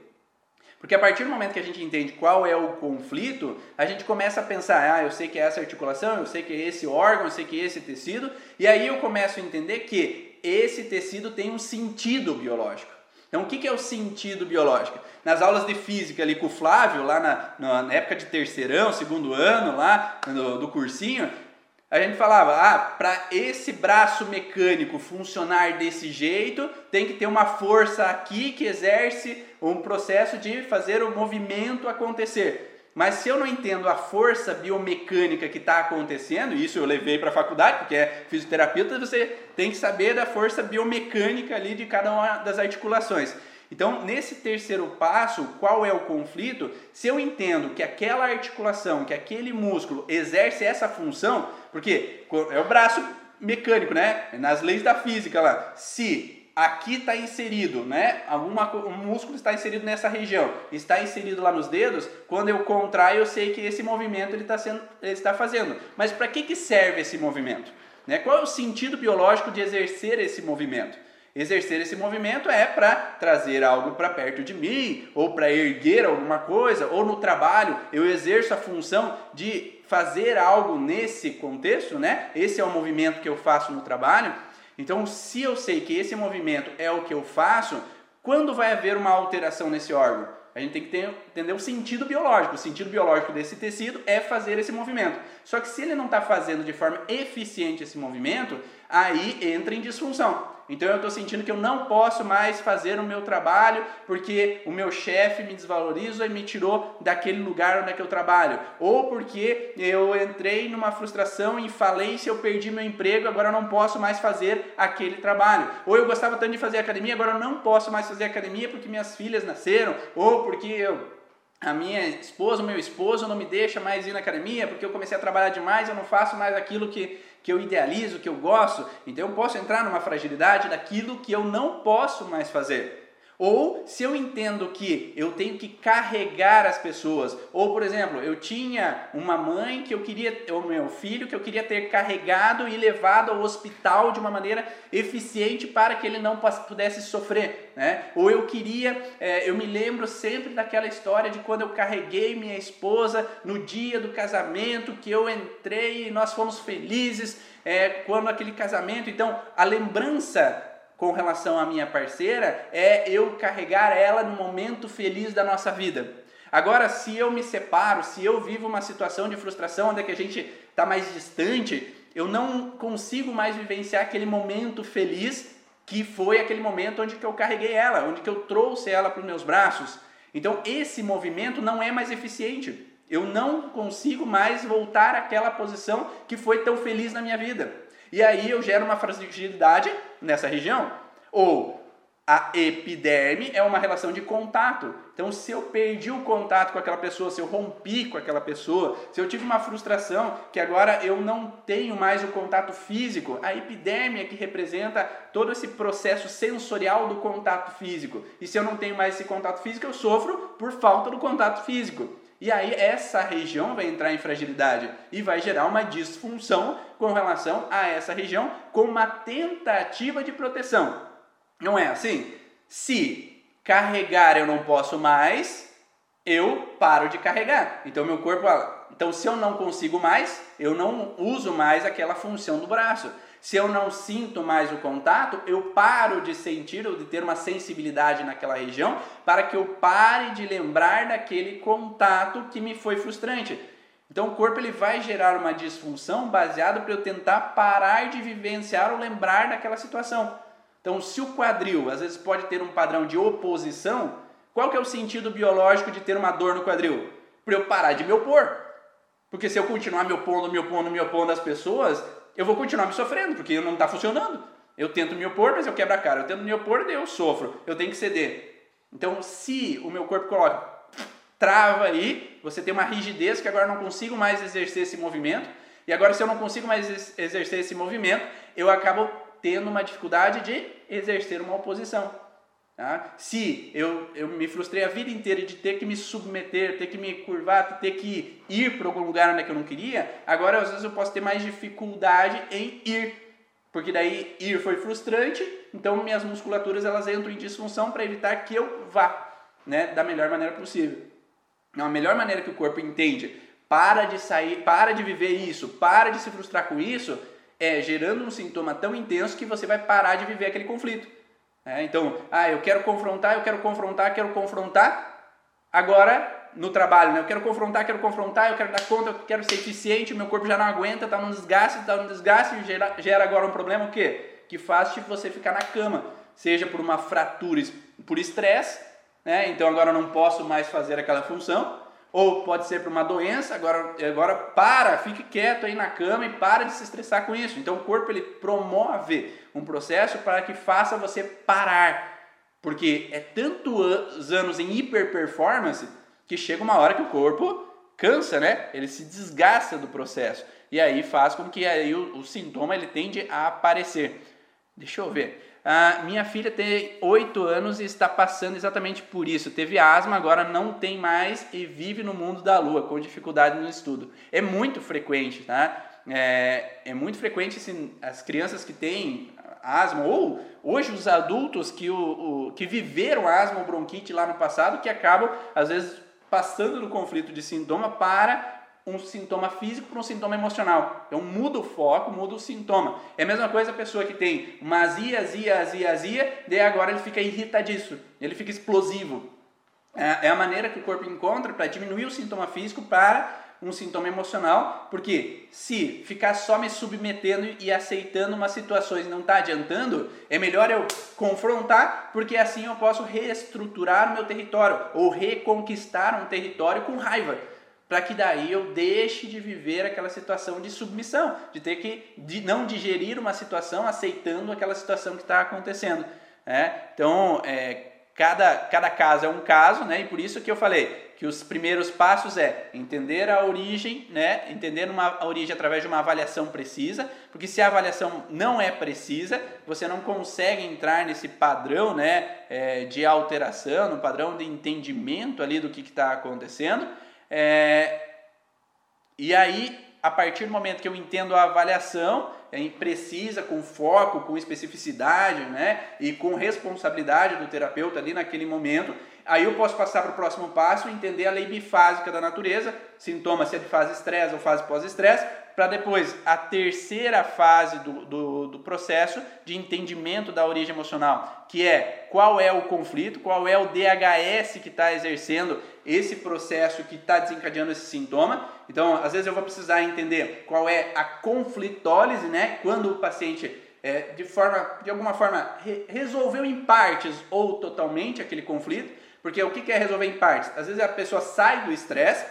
Porque a partir do momento que a gente entende qual é o conflito, a gente começa a pensar, ah, eu sei que é essa articulação, eu sei que é esse órgão, eu sei que é esse tecido, e aí eu começo a entender que esse tecido tem um sentido biológico. Então, o que é o sentido biológico? Nas aulas de física ali com o Flávio, lá na, na época de terceirão, segundo ano, lá do, do cursinho, a gente falava, ah, para esse braço mecânico funcionar desse jeito, tem que ter uma força aqui que exerce um processo de fazer o movimento acontecer. Mas se eu não entendo a força biomecânica que está acontecendo, isso eu levei para a faculdade, porque é fisioterapeuta, você tem que saber da força biomecânica ali de cada uma das articulações. Então, nesse terceiro passo, qual é o conflito? Se eu entendo que aquela articulação, que aquele músculo exerce essa função, porque é o braço mecânico, né? Nas leis da física lá. Se aqui está inserido, né? Alguma, um músculo está inserido nessa região, está inserido lá nos dedos. Quando eu contraio, eu sei que esse movimento ele está sendo, ele está fazendo. Mas para que, que serve esse movimento? Né? Qual é o sentido biológico de exercer esse movimento? Exercer esse movimento é para trazer algo para perto de mim, ou para erguer alguma coisa, ou no trabalho eu exerço a função de fazer algo nesse contexto, né? Esse é o movimento que eu faço no trabalho. Então, se eu sei que esse movimento é o que eu faço, quando vai haver uma alteração nesse órgão? A gente tem que ter, entender o sentido biológico. O sentido biológico desse tecido é fazer esse movimento. Só que se ele não está fazendo de forma eficiente esse movimento, aí entra em disfunção. Então eu estou sentindo que eu não posso mais fazer o meu trabalho porque o meu chefe me desvaloriza e me tirou daquele lugar onde é que eu trabalho. Ou porque eu entrei numa frustração e falei se eu perdi meu emprego, agora eu não posso mais fazer aquele trabalho. Ou eu gostava tanto de fazer academia, agora eu não posso mais fazer academia porque minhas filhas nasceram. Ou porque eu a minha esposa, o meu esposo não me deixa mais ir na academia porque eu comecei a trabalhar demais, eu não faço mais aquilo que, que eu idealizo, que eu gosto. Então eu posso entrar numa fragilidade daquilo que eu não posso mais fazer. Ou se eu entendo que eu tenho que carregar as pessoas, ou por exemplo, eu tinha uma mãe que eu queria, o meu filho que eu queria ter carregado e levado ao hospital de uma maneira eficiente para que ele não pudesse sofrer, né? Ou eu queria, é, eu me lembro sempre daquela história de quando eu carreguei minha esposa no dia do casamento, que eu entrei e nós fomos felizes é, quando aquele casamento. Então, a lembrança com relação à minha parceira é eu carregar ela no momento feliz da nossa vida. Agora, se eu me separo, se eu vivo uma situação de frustração onde é que a gente está mais distante, eu não consigo mais vivenciar aquele momento feliz que foi aquele momento onde que eu carreguei ela, onde que eu trouxe ela para os meus braços. Então, esse movimento não é mais eficiente. Eu não consigo mais voltar àquela posição que foi tão feliz na minha vida. E aí eu gero uma fragilidade nessa região. Ou A epiderme é uma relação de contato. Então, se eu perdi o contato com aquela pessoa, se eu rompi com aquela pessoa, se eu tive uma frustração que agora eu não tenho mais o contato físico, a epiderme é que representa todo esse processo sensorial do contato físico. E se eu não tenho mais esse contato físico, eu sofro por falta do contato físico. E aí essa região vai entrar em fragilidade e vai gerar uma disfunção com relação a essa região com uma tentativa de proteção. Não é assim? Se carregar eu não posso mais, eu paro de carregar. Então meu corpo, então se eu não consigo mais, eu não uso mais aquela função do braço. Se eu não sinto mais o contato, eu paro de sentir ou de ter uma sensibilidade naquela região para que eu pare de lembrar daquele contato que me foi frustrante. Então o corpo ele vai gerar uma disfunção baseado para eu tentar parar de vivenciar ou lembrar daquela situação. Então, se o quadril às vezes pode ter um padrão de oposição, qual que é o sentido biológico de ter uma dor no quadril? Para eu parar de me opor. Porque se eu continuar me opondo, me opondo, me opondo às pessoas, eu vou continuar me sofrendo, porque não está funcionando. Eu tento me opor, mas eu quebro a cara. Eu tento me opor, eu sofro. Eu tenho que ceder. Então, se o meu corpo coloca, trava aí, você tem uma rigidez que agora não consigo mais exercer esse movimento. E agora, se eu não consigo mais exercer esse movimento, eu acabo tendo uma dificuldade de exercer uma oposição. Tá? Se eu, eu me frustrei a vida inteira de ter que me submeter, ter que me curvar, ter que ir para algum lugar onde eu não queria, agora às vezes eu posso ter mais dificuldade em ir. Porque daí ir foi frustrante, então minhas musculaturas elas entram em disfunção para evitar que eu vá né, da melhor maneira possível. Então, a melhor maneira que o corpo entende para de sair, para de viver isso, para de se frustrar com isso, é gerando um sintoma tão intenso que você vai parar de viver aquele conflito. É, então, ah, eu quero confrontar, eu quero confrontar, quero confrontar. Agora, no trabalho, né? eu quero confrontar, quero confrontar, eu quero dar conta, eu quero ser eficiente, meu corpo já não aguenta, está num desgaste, está num desgaste, gera, gera agora um problema o quê? Que faz tipo, você ficar na cama, seja por uma fratura, por estresse, né? então agora eu não posso mais fazer aquela função, ou pode ser por uma doença, agora, agora para, fique quieto aí na cama e para de se estressar com isso. Então o corpo ele promove um processo para que faça você parar. Porque é tantos anos em hiperperformance que chega uma hora que o corpo cansa, né? Ele se desgasta do processo. E aí faz com que aí o, o sintoma ele tende a aparecer. Deixa eu ver. A minha filha tem 8 anos e está passando exatamente por isso. Teve asma, agora não tem mais e vive no mundo da lua, com dificuldade no estudo. É muito frequente, tá? É, é muito frequente assim, as crianças que têm asma, ou hoje os adultos que, o, o, que viveram asma ou bronquite lá no passado, que acabam, às vezes, passando do conflito de sintoma para um sintoma físico para um sintoma emocional. Então muda o foco, muda o sintoma. É a mesma coisa a pessoa que tem uma azia, azia, azia, azia, daí agora ele fica irritadiço, ele fica explosivo. É, é a maneira que o corpo encontra para diminuir o sintoma físico para um sintoma emocional, porque se ficar só me submetendo e aceitando umas situações não está adiantando, é melhor eu confrontar, porque assim eu posso reestruturar o meu território ou reconquistar um território com raiva para que daí eu deixe de viver aquela situação de submissão, de ter que de não digerir uma situação aceitando aquela situação que está acontecendo. Né? Então, é, cada, cada caso é um caso, né? e por isso que eu falei que os primeiros passos é entender a origem, né? entender uma, a origem através de uma avaliação precisa, porque se a avaliação não é precisa, você não consegue entrar nesse padrão né? É, de alteração, no padrão de entendimento ali do que está acontecendo. É, e aí, a partir do momento que eu entendo a avaliação, é precisa, com foco, com especificidade, né? E com responsabilidade do terapeuta ali naquele momento, aí eu posso passar para o próximo passo entender a lei bifásica da natureza, sintomas se é de fase estresse ou fase pós-estresse, para depois a terceira fase do, do, do, processo de entendimento da origem emocional, que é qual é o conflito, qual é o DHS que está exercendo esse processo que está desencadeando esse sintoma. Então, às vezes eu vou precisar entender qual é a conflitólise, né? Quando o paciente é, de forma, de alguma forma, re resolveu em partes ou totalmente aquele conflito, porque o que é resolver em partes? Às vezes a pessoa sai do estresse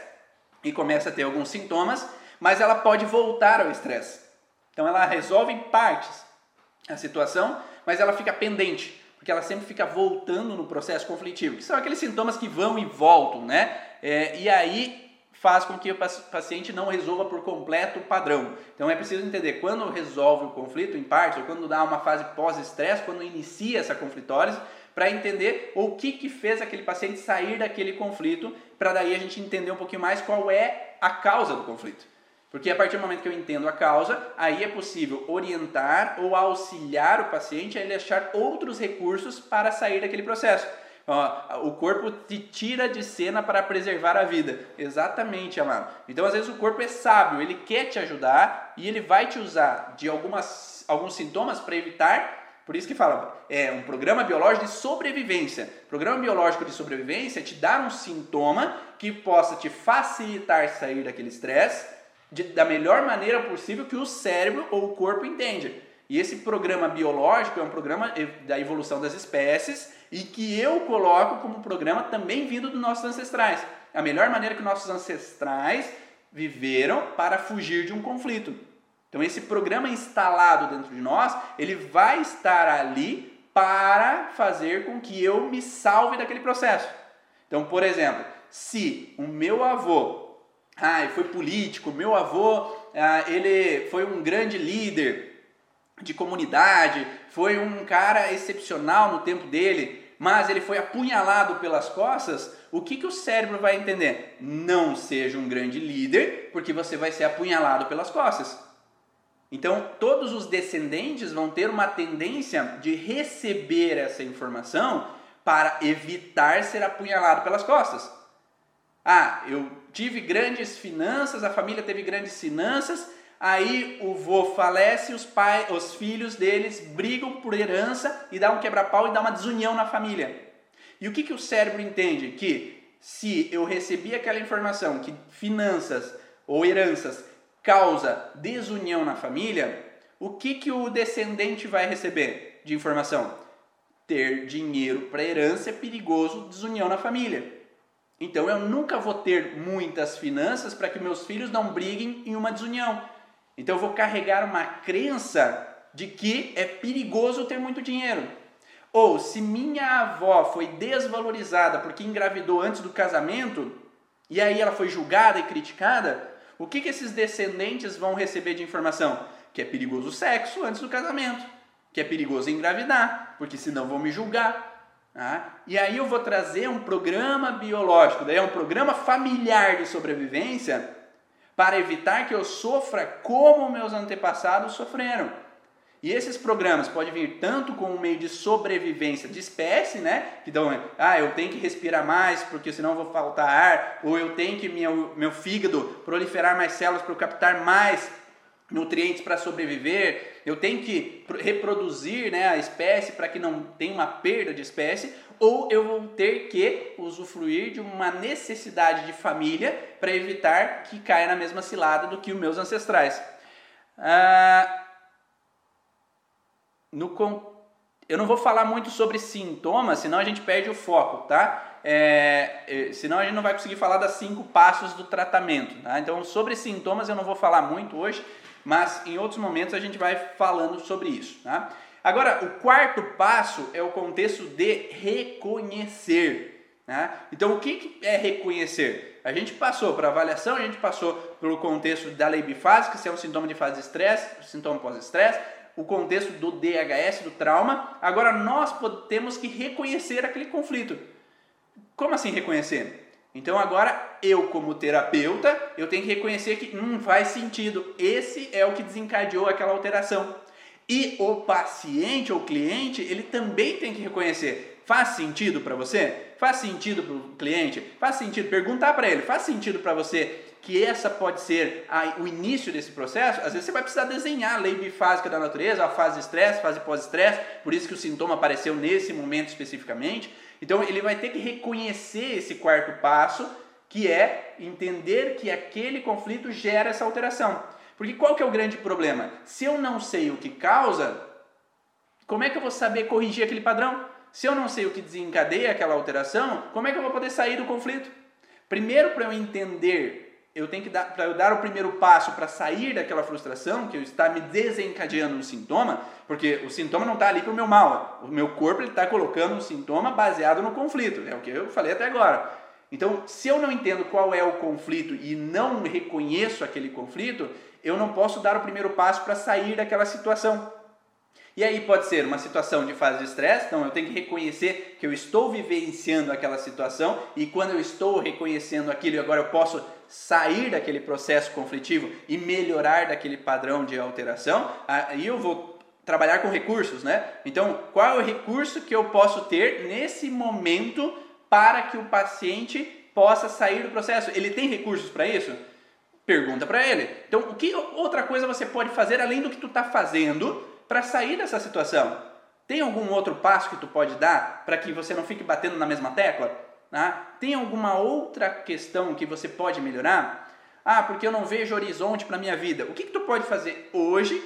e começa a ter alguns sintomas mas ela pode voltar ao estresse. Então ela resolve em partes a situação, mas ela fica pendente. porque ela sempre fica voltando no processo conflitivo, que são aqueles sintomas que vão e voltam, né? É, e aí faz com que o paciente não resolva por completo o padrão. Então é preciso entender quando resolve o conflito em parte, ou quando dá uma fase pós-estresse, quando inicia essa conflitólise, para entender o que, que fez aquele paciente sair daquele conflito, para daí a gente entender um pouquinho mais qual é a causa do conflito. Porque a partir do momento que eu entendo a causa, aí é possível orientar ou auxiliar o paciente a ele achar outros recursos para sair daquele processo. O corpo te tira de cena para preservar a vida. Exatamente, amado. Então, às vezes, o corpo é sábio, ele quer te ajudar e ele vai te usar de algumas, alguns sintomas para evitar. Por isso que fala, é um programa biológico de sobrevivência. Programa biológico de sobrevivência é te dar um sintoma que possa te facilitar sair daquele estresse da melhor maneira possível que o cérebro ou o corpo entende. E esse programa biológico é um programa da evolução das espécies e que eu coloco como programa também vindo dos nossos ancestrais. A melhor maneira que nossos ancestrais viveram para fugir de um conflito. Então esse programa instalado dentro de nós, ele vai estar ali para fazer com que eu me salve daquele processo. Então, por exemplo, se o meu avô, ah, foi político, meu avô, ah, ele foi um grande líder, de comunidade, foi um cara excepcional no tempo dele, mas ele foi apunhalado pelas costas, o que, que o cérebro vai entender? Não seja um grande líder, porque você vai ser apunhalado pelas costas. Então, todos os descendentes vão ter uma tendência de receber essa informação para evitar ser apunhalado pelas costas. Ah, eu tive grandes finanças, a família teve grandes finanças, Aí o vô falece, os os filhos deles brigam por herança e dá um quebra-pau e dá uma desunião na família. E o que, que o cérebro entende? Que se eu recebi aquela informação que finanças ou heranças causa desunião na família, o que, que o descendente vai receber de informação? Ter dinheiro para herança é perigoso, desunião na família. Então eu nunca vou ter muitas finanças para que meus filhos não briguem em uma desunião. Então eu vou carregar uma crença de que é perigoso ter muito dinheiro. Ou se minha avó foi desvalorizada porque engravidou antes do casamento e aí ela foi julgada e criticada, o que, que esses descendentes vão receber de informação? Que é perigoso o sexo antes do casamento, que é perigoso engravidar, porque senão vão me julgar. Tá? E aí eu vou trazer um programa biológico, daí é um programa familiar de sobrevivência para evitar que eu sofra como meus antepassados sofreram. E esses programas podem vir tanto com um meio de sobrevivência de espécie, né? Que dão, ah, eu tenho que respirar mais porque senão vou faltar ar, ou eu tenho que meu, meu fígado proliferar mais células para eu captar mais nutrientes para sobreviver, eu tenho que reproduzir né, a espécie para que não tenha uma perda de espécie, ou eu vou ter que usufruir de uma necessidade de família para evitar que caia na mesma cilada do que os meus ancestrais. Ah, no, eu não vou falar muito sobre sintomas, senão a gente perde o foco, tá? É, é, senão a gente não vai conseguir falar das cinco passos do tratamento. Tá? Então, sobre sintomas eu não vou falar muito hoje, mas em outros momentos a gente vai falando sobre isso. Tá? Agora, o quarto passo é o contexto de reconhecer. Né? Então, o que é reconhecer? A gente passou para avaliação, a gente passou pelo contexto da lei bifásica, se é um sintoma de fase de estresse, sintoma pós-estresse, o contexto do DHS, do trauma. Agora, nós temos que reconhecer aquele conflito. Como assim reconhecer? Então agora eu como terapeuta, eu tenho que reconhecer que hum, faz sentido. Esse é o que desencadeou aquela alteração. E o paciente ou cliente, ele também tem que reconhecer. Faz sentido para você? Faz sentido para o cliente? Faz sentido? Perguntar para ele, faz sentido para você que essa pode ser a, o início desse processo? Às vezes você vai precisar desenhar a lei bifásica da natureza, a fase estresse, fase pós-estresse, por isso que o sintoma apareceu nesse momento especificamente. Então ele vai ter que reconhecer esse quarto passo, que é entender que aquele conflito gera essa alteração. Porque qual que é o grande problema? Se eu não sei o que causa, como é que eu vou saber corrigir aquele padrão? Se eu não sei o que desencadeia aquela alteração, como é que eu vou poder sair do conflito? Primeiro, para eu entender eu tenho que dar para eu dar o primeiro passo para sair daquela frustração que está me desencadeando um sintoma, porque o sintoma não está ali para o meu mal, o meu corpo está colocando um sintoma baseado no conflito, é o que eu falei até agora. Então, se eu não entendo qual é o conflito e não reconheço aquele conflito, eu não posso dar o primeiro passo para sair daquela situação. E aí pode ser uma situação de fase de estresse, então eu tenho que reconhecer que eu estou vivenciando aquela situação e quando eu estou reconhecendo aquilo, agora eu posso sair daquele processo conflitivo e melhorar daquele padrão de alteração, aí eu vou trabalhar com recursos, né? Então, qual é o recurso que eu posso ter nesse momento para que o paciente possa sair do processo? Ele tem recursos para isso? Pergunta para ele. Então, o que outra coisa você pode fazer além do que tu está fazendo para sair dessa situação? Tem algum outro passo que tu pode dar para que você não fique batendo na mesma tecla? Ah, tem alguma outra questão que você pode melhorar? Ah, porque eu não vejo horizonte para minha vida. O que, que tu pode fazer hoje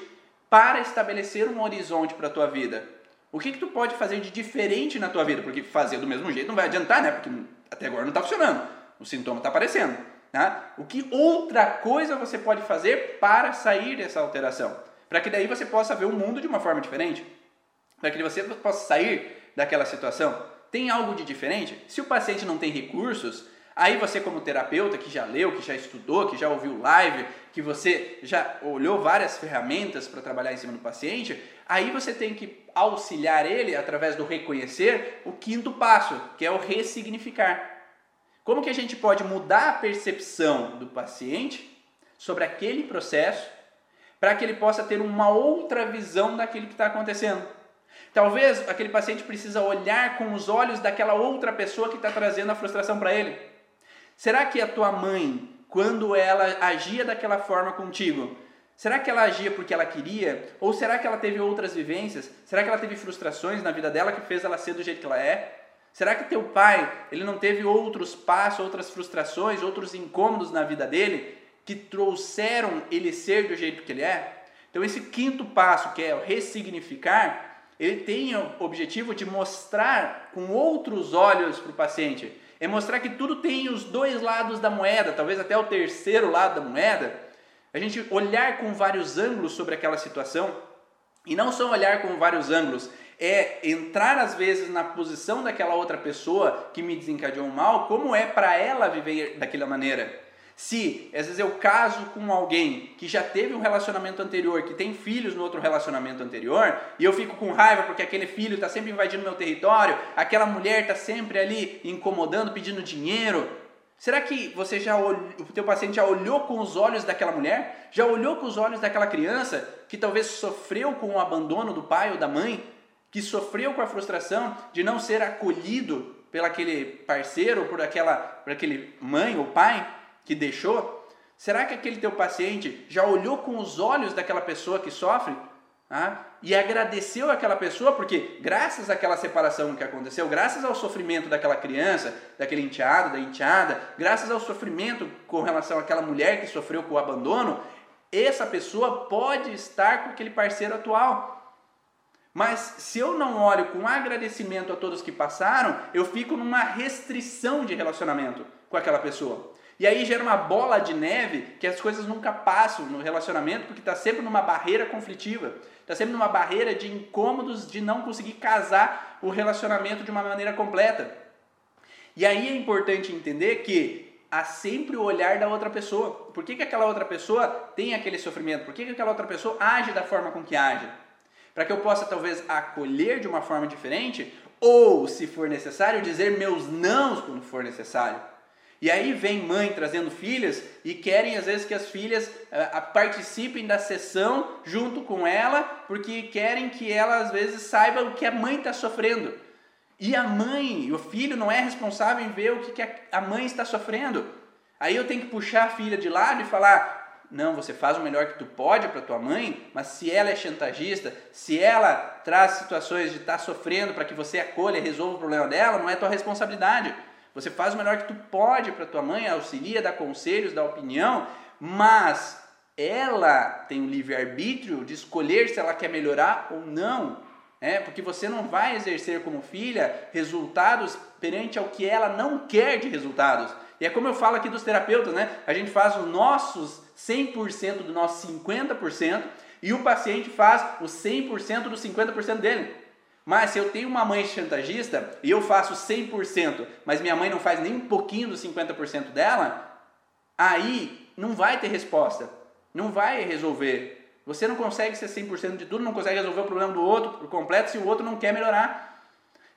para estabelecer um horizonte para a tua vida? O que, que tu pode fazer de diferente na tua vida? Porque fazer do mesmo jeito não vai adiantar, né? Porque até agora não está funcionando. O sintoma está aparecendo. Tá? O que outra coisa você pode fazer para sair dessa alteração? Para que daí você possa ver o mundo de uma forma diferente. Para que você possa sair daquela situação. Tem algo de diferente? Se o paciente não tem recursos, aí você como terapeuta que já leu, que já estudou, que já ouviu live, que você já olhou várias ferramentas para trabalhar em cima do paciente, aí você tem que auxiliar ele através do reconhecer o quinto passo, que é o ressignificar. Como que a gente pode mudar a percepção do paciente sobre aquele processo para que ele possa ter uma outra visão daquilo que está acontecendo? Talvez aquele paciente precisa olhar com os olhos daquela outra pessoa que está trazendo a frustração para ele. Será que a tua mãe, quando ela agia daquela forma contigo, será que ela agia porque ela queria? Ou será que ela teve outras vivências? Será que ela teve frustrações na vida dela que fez ela ser do jeito que ela é? Será que teu pai, ele não teve outros passos, outras frustrações, outros incômodos na vida dele que trouxeram ele ser do jeito que ele é? Então esse quinto passo, que é o ressignificar, ele tem o objetivo de mostrar com outros olhos para o paciente. É mostrar que tudo tem os dois lados da moeda, talvez até o terceiro lado da moeda. A gente olhar com vários ângulos sobre aquela situação. E não só olhar com vários ângulos, é entrar às vezes na posição daquela outra pessoa que me desencadeou mal, como é para ela viver daquela maneira. Se, às vezes, eu caso com alguém que já teve um relacionamento anterior, que tem filhos no outro relacionamento anterior, e eu fico com raiva porque aquele filho está sempre invadindo meu território, aquela mulher está sempre ali incomodando, pedindo dinheiro. Será que você já olhou, o teu paciente já olhou com os olhos daquela mulher? Já olhou com os olhos daquela criança que talvez sofreu com o abandono do pai ou da mãe? Que sofreu com a frustração de não ser acolhido pelo aquele parceiro ou por aquela, por aquele mãe ou pai? Que deixou, será que aquele teu paciente já olhou com os olhos daquela pessoa que sofre ah, e agradeceu aquela pessoa porque graças àquela separação que aconteceu, graças ao sofrimento daquela criança, daquele enteado, da enteada, graças ao sofrimento com relação àquela mulher que sofreu com o abandono, essa pessoa pode estar com aquele parceiro atual. Mas se eu não olho com agradecimento a todos que passaram, eu fico numa restrição de relacionamento com aquela pessoa. E aí gera uma bola de neve que as coisas nunca passam no relacionamento porque está sempre numa barreira conflitiva, está sempre numa barreira de incômodos de não conseguir casar o relacionamento de uma maneira completa. E aí é importante entender que há sempre o olhar da outra pessoa. Por que, que aquela outra pessoa tem aquele sofrimento? Por que, que aquela outra pessoa age da forma com que age? Para que eu possa talvez acolher de uma forma diferente ou, se for necessário, dizer meus nãos quando for necessário. E aí vem mãe trazendo filhas e querem às vezes que as filhas uh, participem da sessão junto com ela, porque querem que ela às vezes saiba o que a mãe está sofrendo. E a mãe, o filho não é responsável em ver o que, que a mãe está sofrendo. Aí eu tenho que puxar a filha de lado e falar: não, você faz o melhor que tu pode para tua mãe, mas se ela é chantagista, se ela traz situações de estar tá sofrendo para que você acolha e resolva o problema dela, não é tua responsabilidade. Você faz o melhor que tu pode para tua mãe, auxilia, dá conselhos, dá opinião, mas ela tem o livre-arbítrio de escolher se ela quer melhorar ou não. É, porque você não vai exercer como filha resultados perante ao que ela não quer de resultados. E é como eu falo aqui dos terapeutas, né? A gente faz os nossos 100% do nosso 50% e o paciente faz os 100% do 50% dele. Mas se eu tenho uma mãe chantagista e eu faço 100%, mas minha mãe não faz nem um pouquinho dos 50% dela, aí não vai ter resposta. Não vai resolver. Você não consegue ser 100% de tudo, não consegue resolver o problema do outro por completo se o outro não quer melhorar.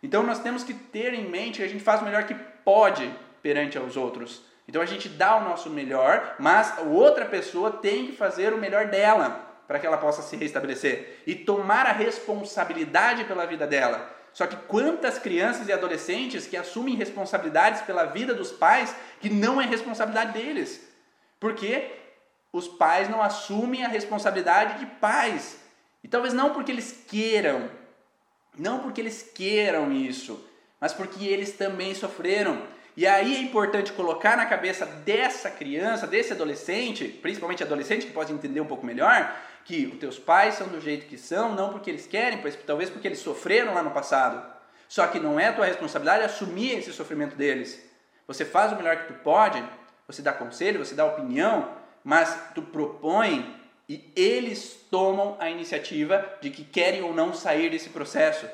Então nós temos que ter em mente que a gente faz o melhor que pode perante aos outros. Então a gente dá o nosso melhor, mas a outra pessoa tem que fazer o melhor dela para que ela possa se restabelecer e tomar a responsabilidade pela vida dela. Só que quantas crianças e adolescentes que assumem responsabilidades pela vida dos pais que não é responsabilidade deles? Porque os pais não assumem a responsabilidade de pais. E talvez não porque eles queiram, não porque eles queiram isso, mas porque eles também sofreram. E aí é importante colocar na cabeça dessa criança, desse adolescente, principalmente adolescente que pode entender um pouco melhor, que os teus pais são do jeito que são, não porque eles querem, pois talvez porque eles sofreram lá no passado. Só que não é tua responsabilidade assumir esse sofrimento deles. Você faz o melhor que tu pode, você dá conselho, você dá opinião, mas tu propõe e eles tomam a iniciativa de que querem ou não sair desse processo.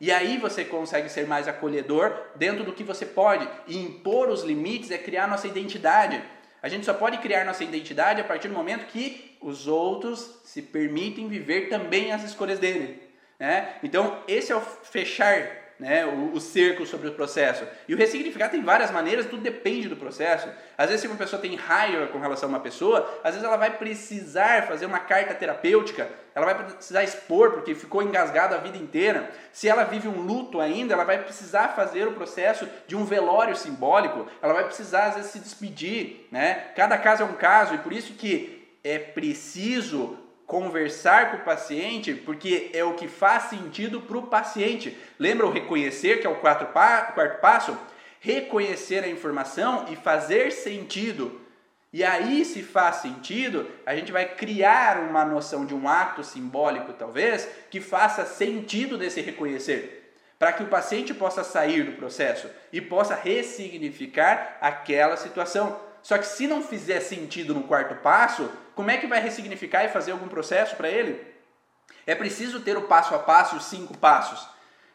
E aí você consegue ser mais acolhedor dentro do que você pode. E impor os limites é criar nossa identidade. A gente só pode criar nossa identidade a partir do momento que os outros se permitem viver também as escolhas dele. Né? Então, esse é o fechar né, o, o cerco sobre o processo. E o ressignificar tem várias maneiras, tudo depende do processo. Às vezes, se uma pessoa tem raiva com relação a uma pessoa, às vezes ela vai precisar fazer uma carta terapêutica, ela vai precisar expor, porque ficou engasgado a vida inteira. Se ela vive um luto ainda, ela vai precisar fazer o processo de um velório simbólico, ela vai precisar, às vezes, se despedir. Né? Cada caso é um caso, e por isso que é preciso conversar com o paciente, porque é o que faz sentido para o paciente. Lembra o reconhecer, que é o quarto, pa quarto passo? Reconhecer a informação e fazer sentido. E aí, se faz sentido, a gente vai criar uma noção de um ato simbólico, talvez, que faça sentido desse reconhecer, para que o paciente possa sair do processo e possa ressignificar aquela situação. Só que se não fizer sentido no quarto passo, como é que vai ressignificar e fazer algum processo para ele? É preciso ter o passo a passo, os cinco passos,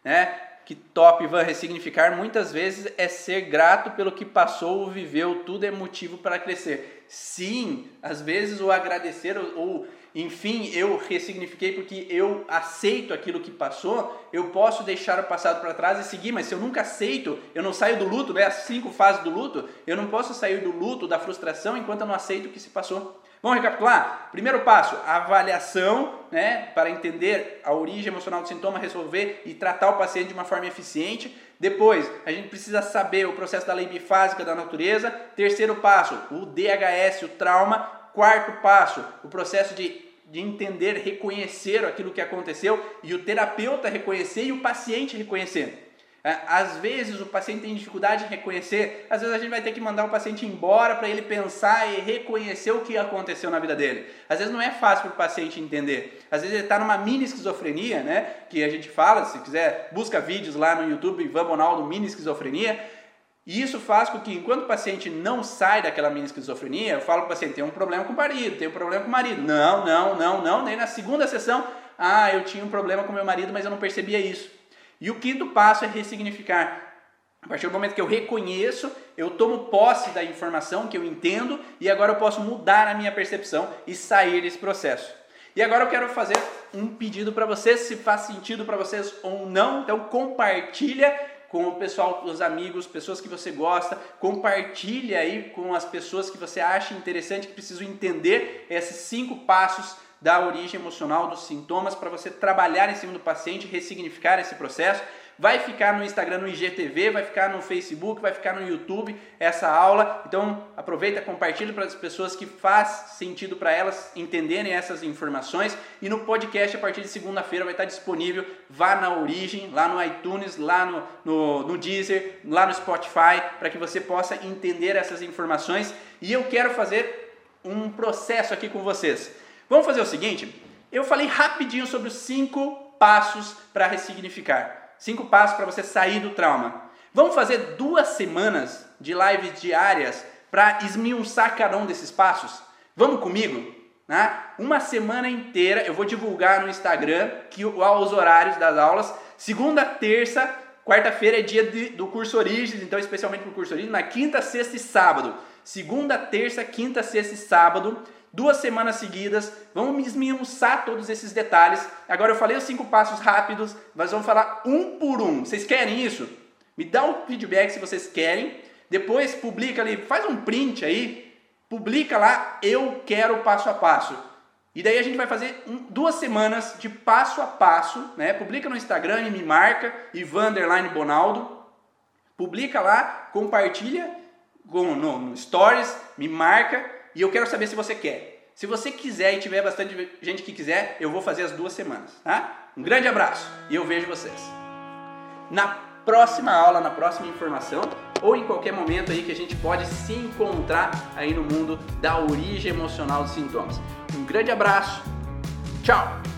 né? Que top vai ressignificar muitas vezes é ser grato pelo que passou ou viveu, tudo é motivo para crescer. Sim, às vezes o agradecer ou, ou enfim, eu ressignifiquei porque eu aceito aquilo que passou, eu posso deixar o passado para trás e seguir, mas se eu nunca aceito, eu não saio do luto, né? As cinco fases do luto, eu não posso sair do luto, da frustração, enquanto eu não aceito o que se passou. Vamos recapitular? Primeiro passo, avaliação, né, para entender a origem emocional do sintoma, resolver e tratar o paciente de uma forma eficiente. Depois, a gente precisa saber o processo da lei bifásica da natureza. Terceiro passo, o DHS, o trauma. Quarto passo, o processo de de entender, reconhecer aquilo que aconteceu e o terapeuta reconhecer e o paciente reconhecer. É, às vezes o paciente tem dificuldade em reconhecer, às vezes a gente vai ter que mandar o paciente embora para ele pensar e reconhecer o que aconteceu na vida dele. Às vezes não é fácil para o paciente entender. Às vezes ele está numa mini esquizofrenia, né? Que a gente fala, se quiser, busca vídeos lá no YouTube, Ivan Bonaldo, mini esquizofrenia. E isso faz com que, enquanto o paciente não sai daquela mini esquizofrenia, eu falo para o paciente: tem um problema com o marido, tem um problema com o marido. Não, não, não, não. Daí na segunda sessão, ah, eu tinha um problema com meu marido, mas eu não percebia isso. E o quinto passo é ressignificar. A partir do momento que eu reconheço, eu tomo posse da informação que eu entendo e agora eu posso mudar a minha percepção e sair desse processo. E agora eu quero fazer um pedido para vocês, se faz sentido para vocês ou não. Então compartilha com o pessoal, os amigos, pessoas que você gosta, compartilha aí com as pessoas que você acha interessante, que precisam entender esses cinco passos da origem emocional dos sintomas para você trabalhar em cima do paciente, ressignificar esse processo vai ficar no Instagram, no IGTV, vai ficar no Facebook, vai ficar no YouTube essa aula. Então aproveita, compartilha para as pessoas que faz sentido para elas entenderem essas informações. E no podcast, a partir de segunda-feira, vai estar disponível. Vá na origem, lá no iTunes, lá no, no, no Deezer, lá no Spotify, para que você possa entender essas informações. E eu quero fazer um processo aqui com vocês. Vamos fazer o seguinte: eu falei rapidinho sobre os cinco passos para ressignificar. Cinco passos para você sair do trauma. Vamos fazer duas semanas de lives diárias para esmiuçar cada um desses passos? Vamos comigo? Né? Uma semana inteira eu vou divulgar no Instagram que os horários das aulas. Segunda, terça, quarta-feira é dia de, do curso Origens, então especialmente para o curso Origens, na quinta, sexta e sábado. Segunda, terça, quinta, sexta e sábado duas semanas seguidas, vamos esmiuçar todos esses detalhes. Agora eu falei os cinco passos rápidos, mas vamos falar um por um. Vocês querem isso? Me dá um feedback se vocês querem. Depois publica ali, faz um print aí, publica lá, eu quero passo a passo. E daí a gente vai fazer um, duas semanas de passo a passo, né? Publica no Instagram e me marca, Ivan Bonaldo. Publica lá, compartilha no, no Stories, me marca e eu quero saber se você quer. Se você quiser e tiver bastante gente que quiser, eu vou fazer as duas semanas, tá? Um grande abraço e eu vejo vocês. Na próxima aula, na próxima informação, ou em qualquer momento aí que a gente pode se encontrar aí no mundo da origem emocional dos sintomas. Um grande abraço. Tchau.